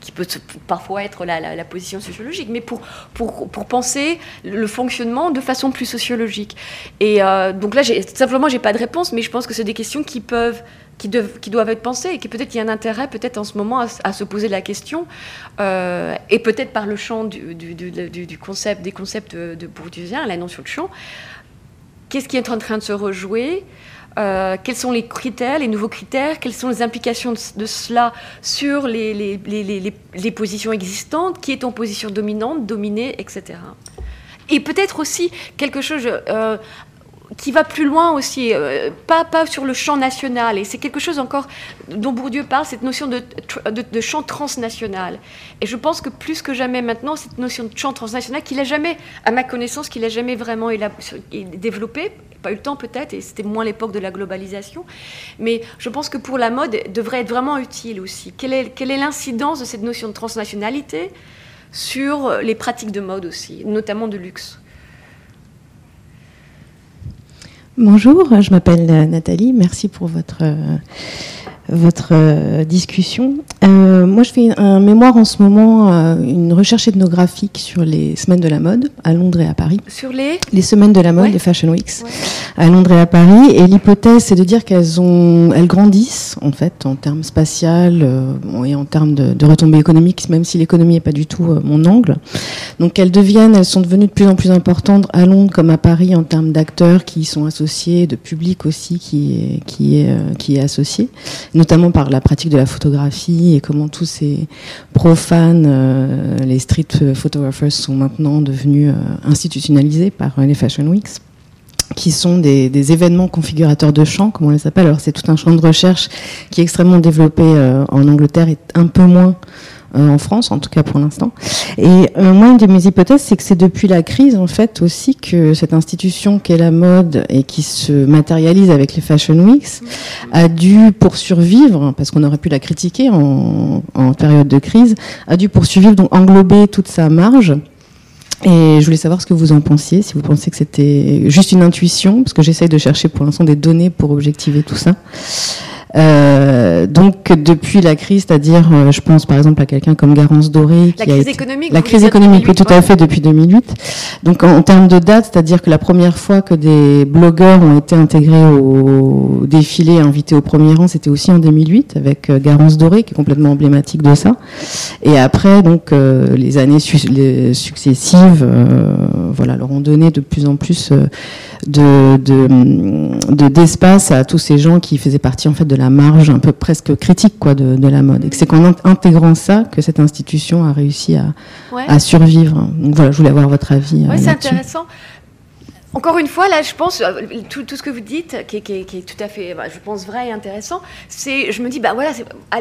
qui peut parfois être la, position sociologique, mais pour, pour, pour, penser le fonctionnement de façon plus sociologique. Et euh, donc là, simplement, j'ai pas de réponse, mais je pense que c'est des questions qui peuvent qui, dev, qui, doivent être pensées et qui peut-être y a un intérêt peut-être en ce moment à, se poser la question euh, et peut-être par le champ du, du, du, concept des concepts de bourdieusien, la notion de champ, qu'est-ce qui est en train de se rejouer euh, quels sont les critères, les nouveaux critères, quelles sont les implications de, cela sur les, positions existantes, qui est en position dominante, dominée, etc. Et peut-être aussi quelque chose, euh, qui va plus loin aussi, euh, pas, pas sur le champ national. Et c'est quelque chose encore dont Bourdieu parle, cette notion de, de, champ transnational. Et je pense que plus que jamais maintenant, cette notion de champ transnational, qu'il n'a jamais, à ma connaissance, qu'il n'a jamais vraiment développé, pas eu le temps peut-être, et c'était moins l'époque de la globalisation, mais je pense que pour la mode, devrait être vraiment utile aussi. Quelle est, l'incidence de cette notion de transnationalité sur les pratiques de mode aussi, notamment de luxe? Bonjour, je m'appelle Nathalie. Merci pour votre, votre discussion. Euh, moi, je fais un mémoire en ce moment, euh, une recherche ethnographique sur les semaines de la mode à Londres et à Paris. Sur les Les semaines de la mode, ouais. les Fashion Weeks, ouais. à Londres et à Paris. Et l'hypothèse, c'est de dire qu'elles ont, elles grandissent en fait en termes spatial euh, et en termes de, de retombées économiques, même si l'économie n'est pas du tout euh, mon angle. Donc elles deviennent, elles sont devenues de plus en plus importantes à Londres comme à Paris en termes d'acteurs qui y sont associés, de public aussi qui est, qui est, qui est associé, notamment par la pratique de la photographie et comment tous ces profanes, euh, les street photographers sont maintenant devenus euh, institutionnalisés par euh, les Fashion Weeks qui sont des, des, événements configurateurs de champs, comme on les appelle. Alors c'est tout un champ de recherche qui est extrêmement développé euh, en Angleterre et un peu moins euh, en France, en tout cas pour l'instant. Et euh, moi, une de mes hypothèses, c'est que c'est depuis la crise, en fait, aussi que cette institution qu'est la mode et qui se matérialise avec les Fashion Weeks a dû, pour survivre, parce qu'on aurait pu la critiquer en, en période de crise, a dû poursuivre, donc englober toute sa marge. Et je voulais savoir ce que vous en pensiez, si vous pensez que c'était juste une intuition, parce que j'essaye de chercher pour l'instant des données pour objectiver tout ça. Euh, donc depuis la crise, c'est-à-dire, euh, je pense par exemple à quelqu'un comme Garance Doré, qui la crise été, économique, la crise économique, oui, tout à fait depuis 2008. Donc en, en termes de date, c'est-à-dire que la première fois que des blogueurs ont été intégrés au défilé, invités au premier rang, c'était aussi en 2008 avec euh, Garance Doré, qui est complètement emblématique de ça. Et après, donc euh, les années su les successives, voilà, leur ont donné de plus en plus de d'espace de, de, à tous ces gens qui faisaient partie en fait de la marge un peu presque critique quoi de, de la mode. Et c'est qu'en intégrant ça que cette institution a réussi à, ouais. à survivre. Donc voilà, je voulais avoir votre avis. Ouais, c'est intéressant. Encore une fois, là, je pense, euh, tout, tout ce que vous dites, qui est, tout à fait, bah, je pense, vrai et intéressant, c'est, je me dis, bah voilà,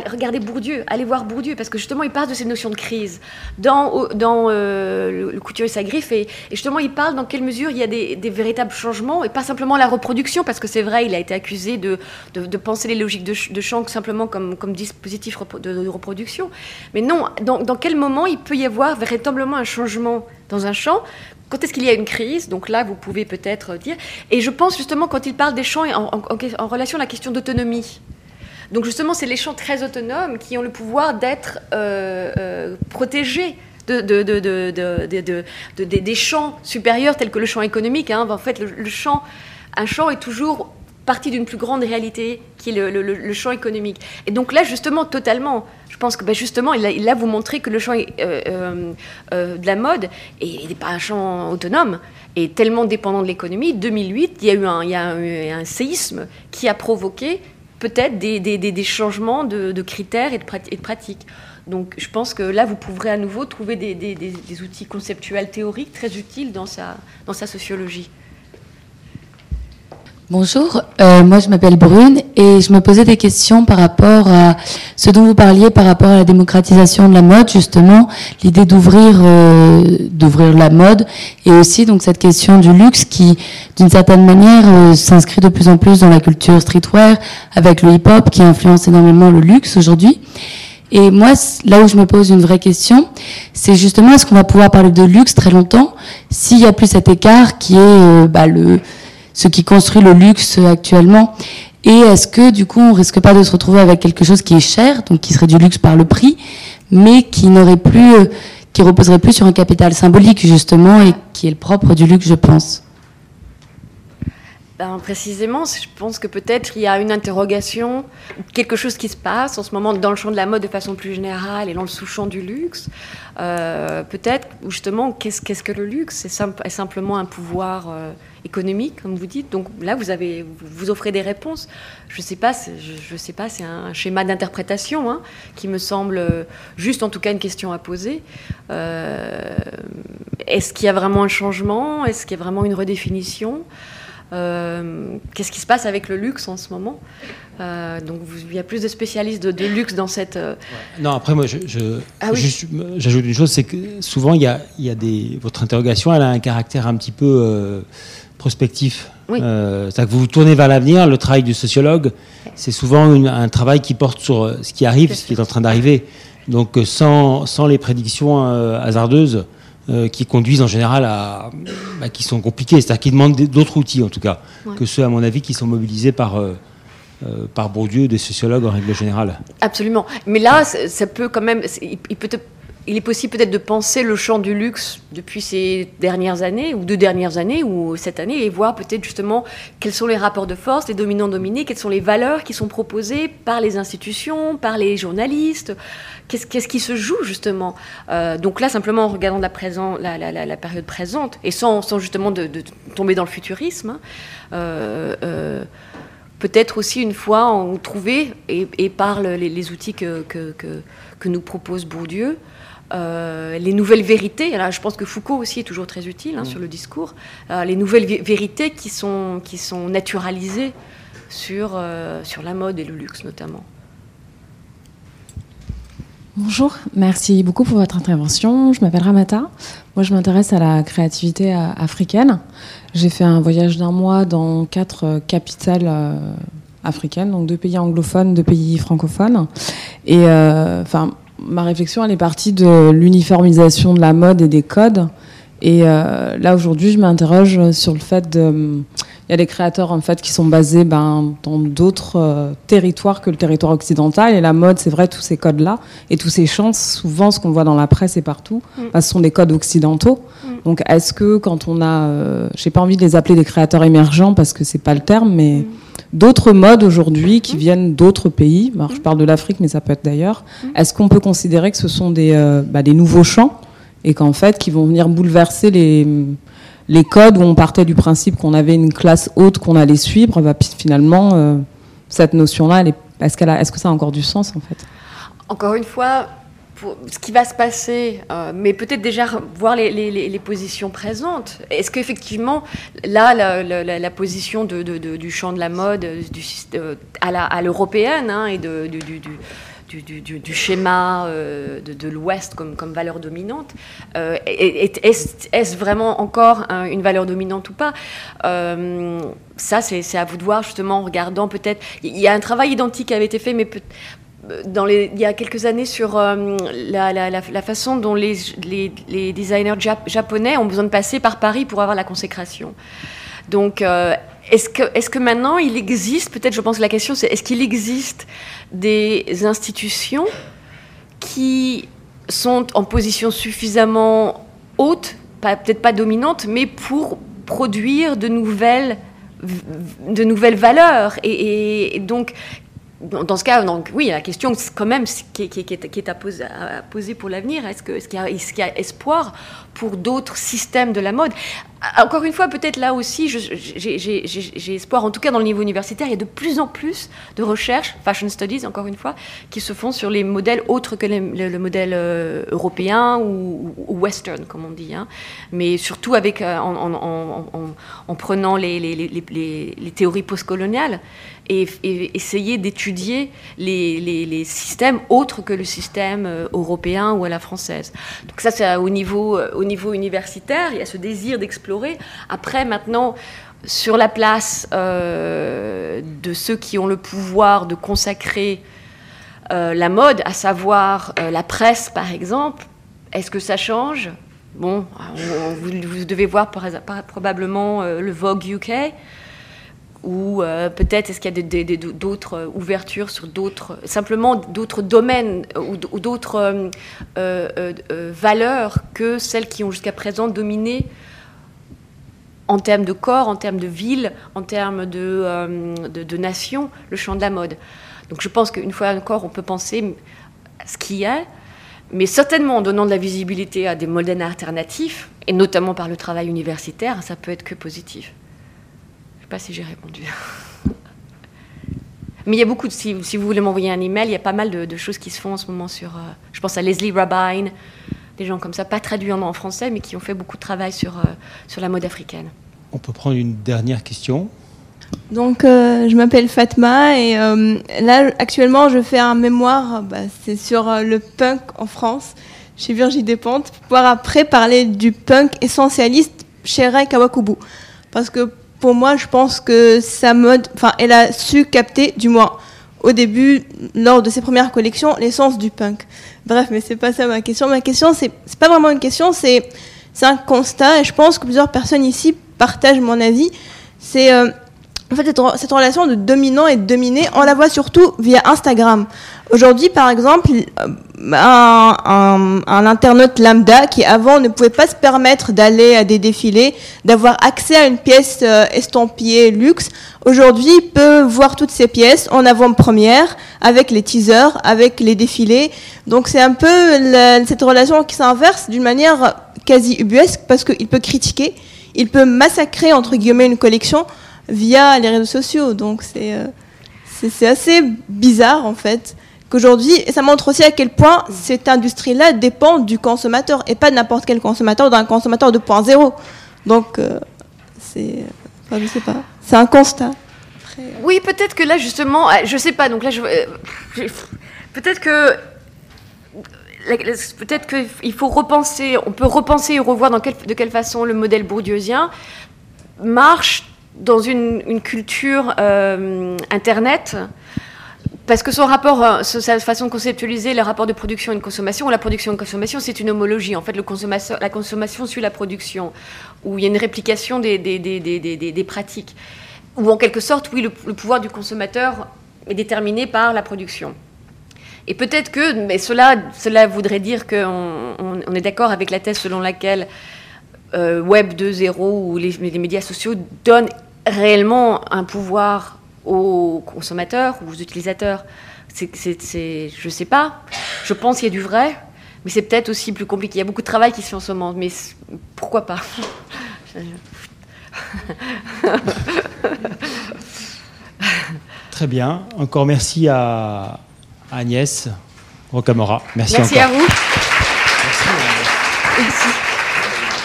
regardez Bourdieu, allez voir Bourdieu, parce que justement, il parle de cette notion de crise dans, euh, le, couture et sa griffe, et, justement, il parle dans quelle mesure il y a des, véritables changements, et pas simplement la reproduction, parce que c'est vrai, il a été accusé de, penser les logiques de, de simplement comme, dispositif de, de, reproduction. Mais non, dans, dans quel moment il peut y avoir véritablement un changement dans un champ quand est-ce qu'il y a une crise? Donc là, vous pouvez peut-être dire. Et je pense justement, quand il parle des champs en, relation à la question d'autonomie. Donc justement, c'est les champs très autonomes qui ont le pouvoir d'être euh, euh, protégés. De, de, de, des champs supérieurs tels que le champ économique. Hein. En fait, un champ est toujours partie d'une plus grande réalité qui est le, champ économique. Et donc là, justement, totalement, je pense que ben justement, il a, vous montré que le champ euh, euh, euh, de la mode n'est pas un champ autonome, est tellement dépendant de l'économie. 2008, il y a eu un, il y a un séisme qui a provoqué peut-être des, changements de, critères et de, pratiques. Donc je pense que là, vous pourrez à nouveau trouver des, outils conceptuels théoriques très utiles dans sa sociologie. Bonjour, euh, moi je m'appelle Brune et je me posais des questions par rapport à ce dont vous parliez par rapport à la démocratisation de la mode, justement, l'idée d'ouvrir euh, la mode et aussi donc cette question du luxe qui, d'une certaine manière, euh, s'inscrit de plus en plus dans la culture streetwear avec le hip-hop qui influence énormément le luxe aujourd'hui. Et moi, là où je me pose une vraie question, c'est justement est-ce qu'on va pouvoir parler de luxe très longtemps s'il n'y a plus cet écart qui est bah, le, ce qui construit le luxe actuellement. Et est-ce que du coup, on risque pas de se retrouver avec quelque chose qui est cher, donc qui serait du luxe par le prix, mais qui n'aurait plus, euh, qui reposerait plus sur un capital symbolique justement et qui est le propre du luxe, je pense? Ben, précisément, je pense que peut-être il y a une interrogation, quelque chose qui se passe en ce moment dans le champ de la mode de façon plus générale et dans le sous-champ du luxe. Euh, peut-être, justement, qu'est-ce, que le luxe? C'est simple, simplement un pouvoir euh, économique, comme vous dites. Donc là, vous, avez, vous offrez des réponses. Je ne sais pas, je, sais pas, c'est un schéma d'interprétation hein, qui me semble juste, en tout cas, une question à poser. Euh, est-ce qu'il y a vraiment un changement? Est-ce qu'il y a vraiment une redéfinition? Euh, qu'est-ce qui se passe avec le luxe en ce moment? Euh, donc il y a plus de spécialistes de, luxe dans cette. Euh, non, après moi, je, ah j'ajoute une chose, c'est que souvent il y a, il y a des, votre interrogation, elle a un caractère un petit peu prospectif. Oui. c'est-à-dire que vous vous tournez vers l'avenir. Le travail du sociologue, c'est souvent un travail qui porte sur ce qui arrive, ce qui est en train d'arriver. Donc sans, sans les prédictions hasardeuses, euh, qui conduisent en général à. Bah, qui sont compliqués, c'est-à-dire qui demandent d'autres outils en tout cas, que ceux, à mon avis, qui sont mobilisés par. Euh, euh, par Bourdieu, des sociologues en règle générale. Absolument. Mais là, ça peut quand même. Il, peut il est possible peut-être de penser le champ du luxe depuis ces dernières années, ou deux dernières années, ou cette année, et voir peut-être justement quels sont les rapports de force, les dominants-dominés, quelles sont les valeurs qui sont proposées par les institutions, par les journalistes, qu'est-ce qui se joue justement? Euh, Donc là, simplement en regardant la, présent, la, période présente, et sans, justement tomber dans le futurisme, hein, euh, euh, peut-être aussi une fois en trouver, et, par les, outils que, nous propose Bourdieu, les nouvelles vérités, là je pense que Foucault aussi est toujours très utile hein, mm. sur le discours, les nouvelles vérités qui sont, qui sont naturalisées sur, sur la mode et le luxe notamment. Bonjour, merci beaucoup pour votre intervention. Je m'appelle Ramata. Moi, je m'intéresse à la créativité euh, africaine. J'ai fait un voyage d'un mois dans quatre euh, capitales euh, africaines, donc deux pays anglophones, deux pays francophones. Et enfin, ma réflexion, elle est partie de l'uniformisation de la mode et des codes. Et là, aujourd'hui, je m'interroge sur le fait de il y a des créateurs en fait qui sont basés ben, dans d'autres euh, territoires que le territoire occidental. Et la mode, c'est vrai, tous ces codes-là et tous ces champs, souvent ce qu'on voit dans la presse et partout, mm. ben, ce sont des codes occidentaux. Mm. Donc est-ce que quand on a, euh, j'ai pas envie de les appeler des créateurs émergents parce que c'est pas le terme, mais mm. D'autres modes aujourd'hui qui viennent d'autres pays. Alors, je parle de l'Afrique, mais ça peut être d'ailleurs. Est-ce qu'on peut considérer que ce sont des, euh, ben, des nouveaux champs et qu'en fait, qui vont venir bouleverser les les codes où on partait du principe qu'on avait une classe haute qu'on allait suivre, bah, finalement, euh, cette notion-là, est-ce, est que ça a encore du sens en fait? Encore une fois, ce qui va se passer, euh, mais peut-être déjà voir les, positions présentes. Est-ce qu'effectivement, là, la, position du champ de la mode du, euh, à, l'européenne hein, et du, schéma euh, de, l'Ouest comme, valeur dominante. Euh, est-ce vraiment encore une valeur dominante ou pas euh, Ça, c'est à vous de voir, justement, en regardant peut-être. Il y a un travail identique qui avait été fait, mais il y a quelques années sur la, façon dont les, designers japonais ont besoin de passer par Paris pour avoir la consécration. Donc, est-ce que, est que maintenant il existe, peut-être je pense que la question c'est est-ce qu'il existe des institutions qui sont en position suffisamment haute, peut-être pas dominante, mais pour produire de nouvelles, de nouvelles valeurs et, donc dans ce cas, donc, oui, la question quand même qui, qui, est, à, poser, pour l'avenir, est-ce qu'il y, a espoir pour d'autres systèmes de la mode? Encore une fois, peut-être là aussi, j'ai espoir, en tout cas dans le niveau universitaire, il y a de plus en plus de recherches, fashion studies encore une fois, qui se font sur les modèles autres que le, modèle euh, européen ou, western, comme on dit, hein. mais surtout avec, euh, en, prenant les théories postcoloniales et, essayer d'étudier les, systèmes autres que le système euh, européen ou à la française. Donc ça, c'est au niveau, au niveau universitaire, il y a ce désir d'explorer. Après, maintenant, sur la place euh, de ceux qui ont le pouvoir de consacrer la mode, à savoir la presse par exemple, est-ce que ça change? Bon, vous, devez voir probablement le Vogue UK ou euh, peut-être est-ce qu'il y a d'autres euh, ouvertures sur d'autres, simplement d'autres domaines ou, d'autres euh, valeurs que celles qui ont jusqu'à présent dominé en termes de corps, en termes de ville, en termes de, de, nation, le champ de la mode. Donc je pense qu'une fois encore, on peut penser à ce qu'il y a, mais certainement en donnant de la visibilité à des modèles alternatifs, et notamment par le travail universitaire, ça peut être que positif sais pas si j'ai répondu. Mais il y a beaucoup, de, si, vous voulez m'envoyer un email, il y a pas mal de, choses qui se font en ce moment sur, euh, je pense à Leslie Rabine, des gens comme ça, pas traduits en, français, mais qui ont fait beaucoup de travail sur, euh, sur la mode africaine. On peut prendre une dernière question. Donc, euh, je m'appelle Fatma et là, actuellement, je fais un mémoire, bah, c'est sur le punk en France, chez Virginie Despentes, pour pouvoir après parler du punk essentialiste chez Ray Kawakubu. Parce que pour moi, je pense que sa mode, enfin, elle a su capter, du moins au début, lors de ses premières collections, l'essence du punk. Bref, mais c'est pas ça ma question. Ma question, c'est, pas vraiment une question, c'est, c'est un constat, et je pense que plusieurs personnes ici partagent mon avis. C'est euh, en fait cette, relation de dominant et de dominé, on la voit surtout via Instagram. Aujourd'hui, par exemple, euh, un, un, internaute lambda qui avant ne pouvait pas se permettre d'aller à des défilés, d'avoir accès à une pièce euh, estampillée luxe, aujourd'hui peut voir toutes ces pièces en avant-première, avec les teasers, avec les défilés. Donc c'est un peu cette relation qui s'inverse d'une manière quasi ubuesque parce qu'il peut critiquer, il peut massacrer entre guillemets une collection via les réseaux sociaux. Donc euh, c'est c'est assez bizarre en fait qu'aujourd'hui, et ça montre aussi à quel point cette industrie-là dépend du consommateur et pas de n'importe quel consommateur, d'un consommateur 2.0. Donc, euh, c'est, enfin, je sais pas, c'est un constat. Euh, oui, peut-être que là justement, ah, je sais pas. Donc là, je, peut-être que peut-être qu'il faut repenser, on peut repenser et revoir dans de quelle façon le modèle bourdieusien marche dans une, culture euh, Internet parce que son rapport, euh, sa façon de conceptualiser le rapport de production et de consommation, la production et de consommation, c'est une homologie. En fait, la consommation suit la production, où il y a une réplication des, pratiques. Ou en quelque sorte, oui, le, pouvoir du consommateur est déterminé par la production. Et peut-être que, mais cela, cela voudrait dire qu'on on, est d'accord avec la thèse selon laquelle euh, Web 2.0 ou les médias sociaux donnent réellement un pouvoir aux consommateurs ou aux utilisateurs c'est, Je ne sais pas. Je pense qu'il y a du vrai, mais c'est peut-être aussi plus compliqué. Il y a beaucoup de travail qui se fait en ce moment, mais pourquoi pas? Très bien. Encore merci à Agnès Rocamora. Merci, merci à vous. Merci. merci.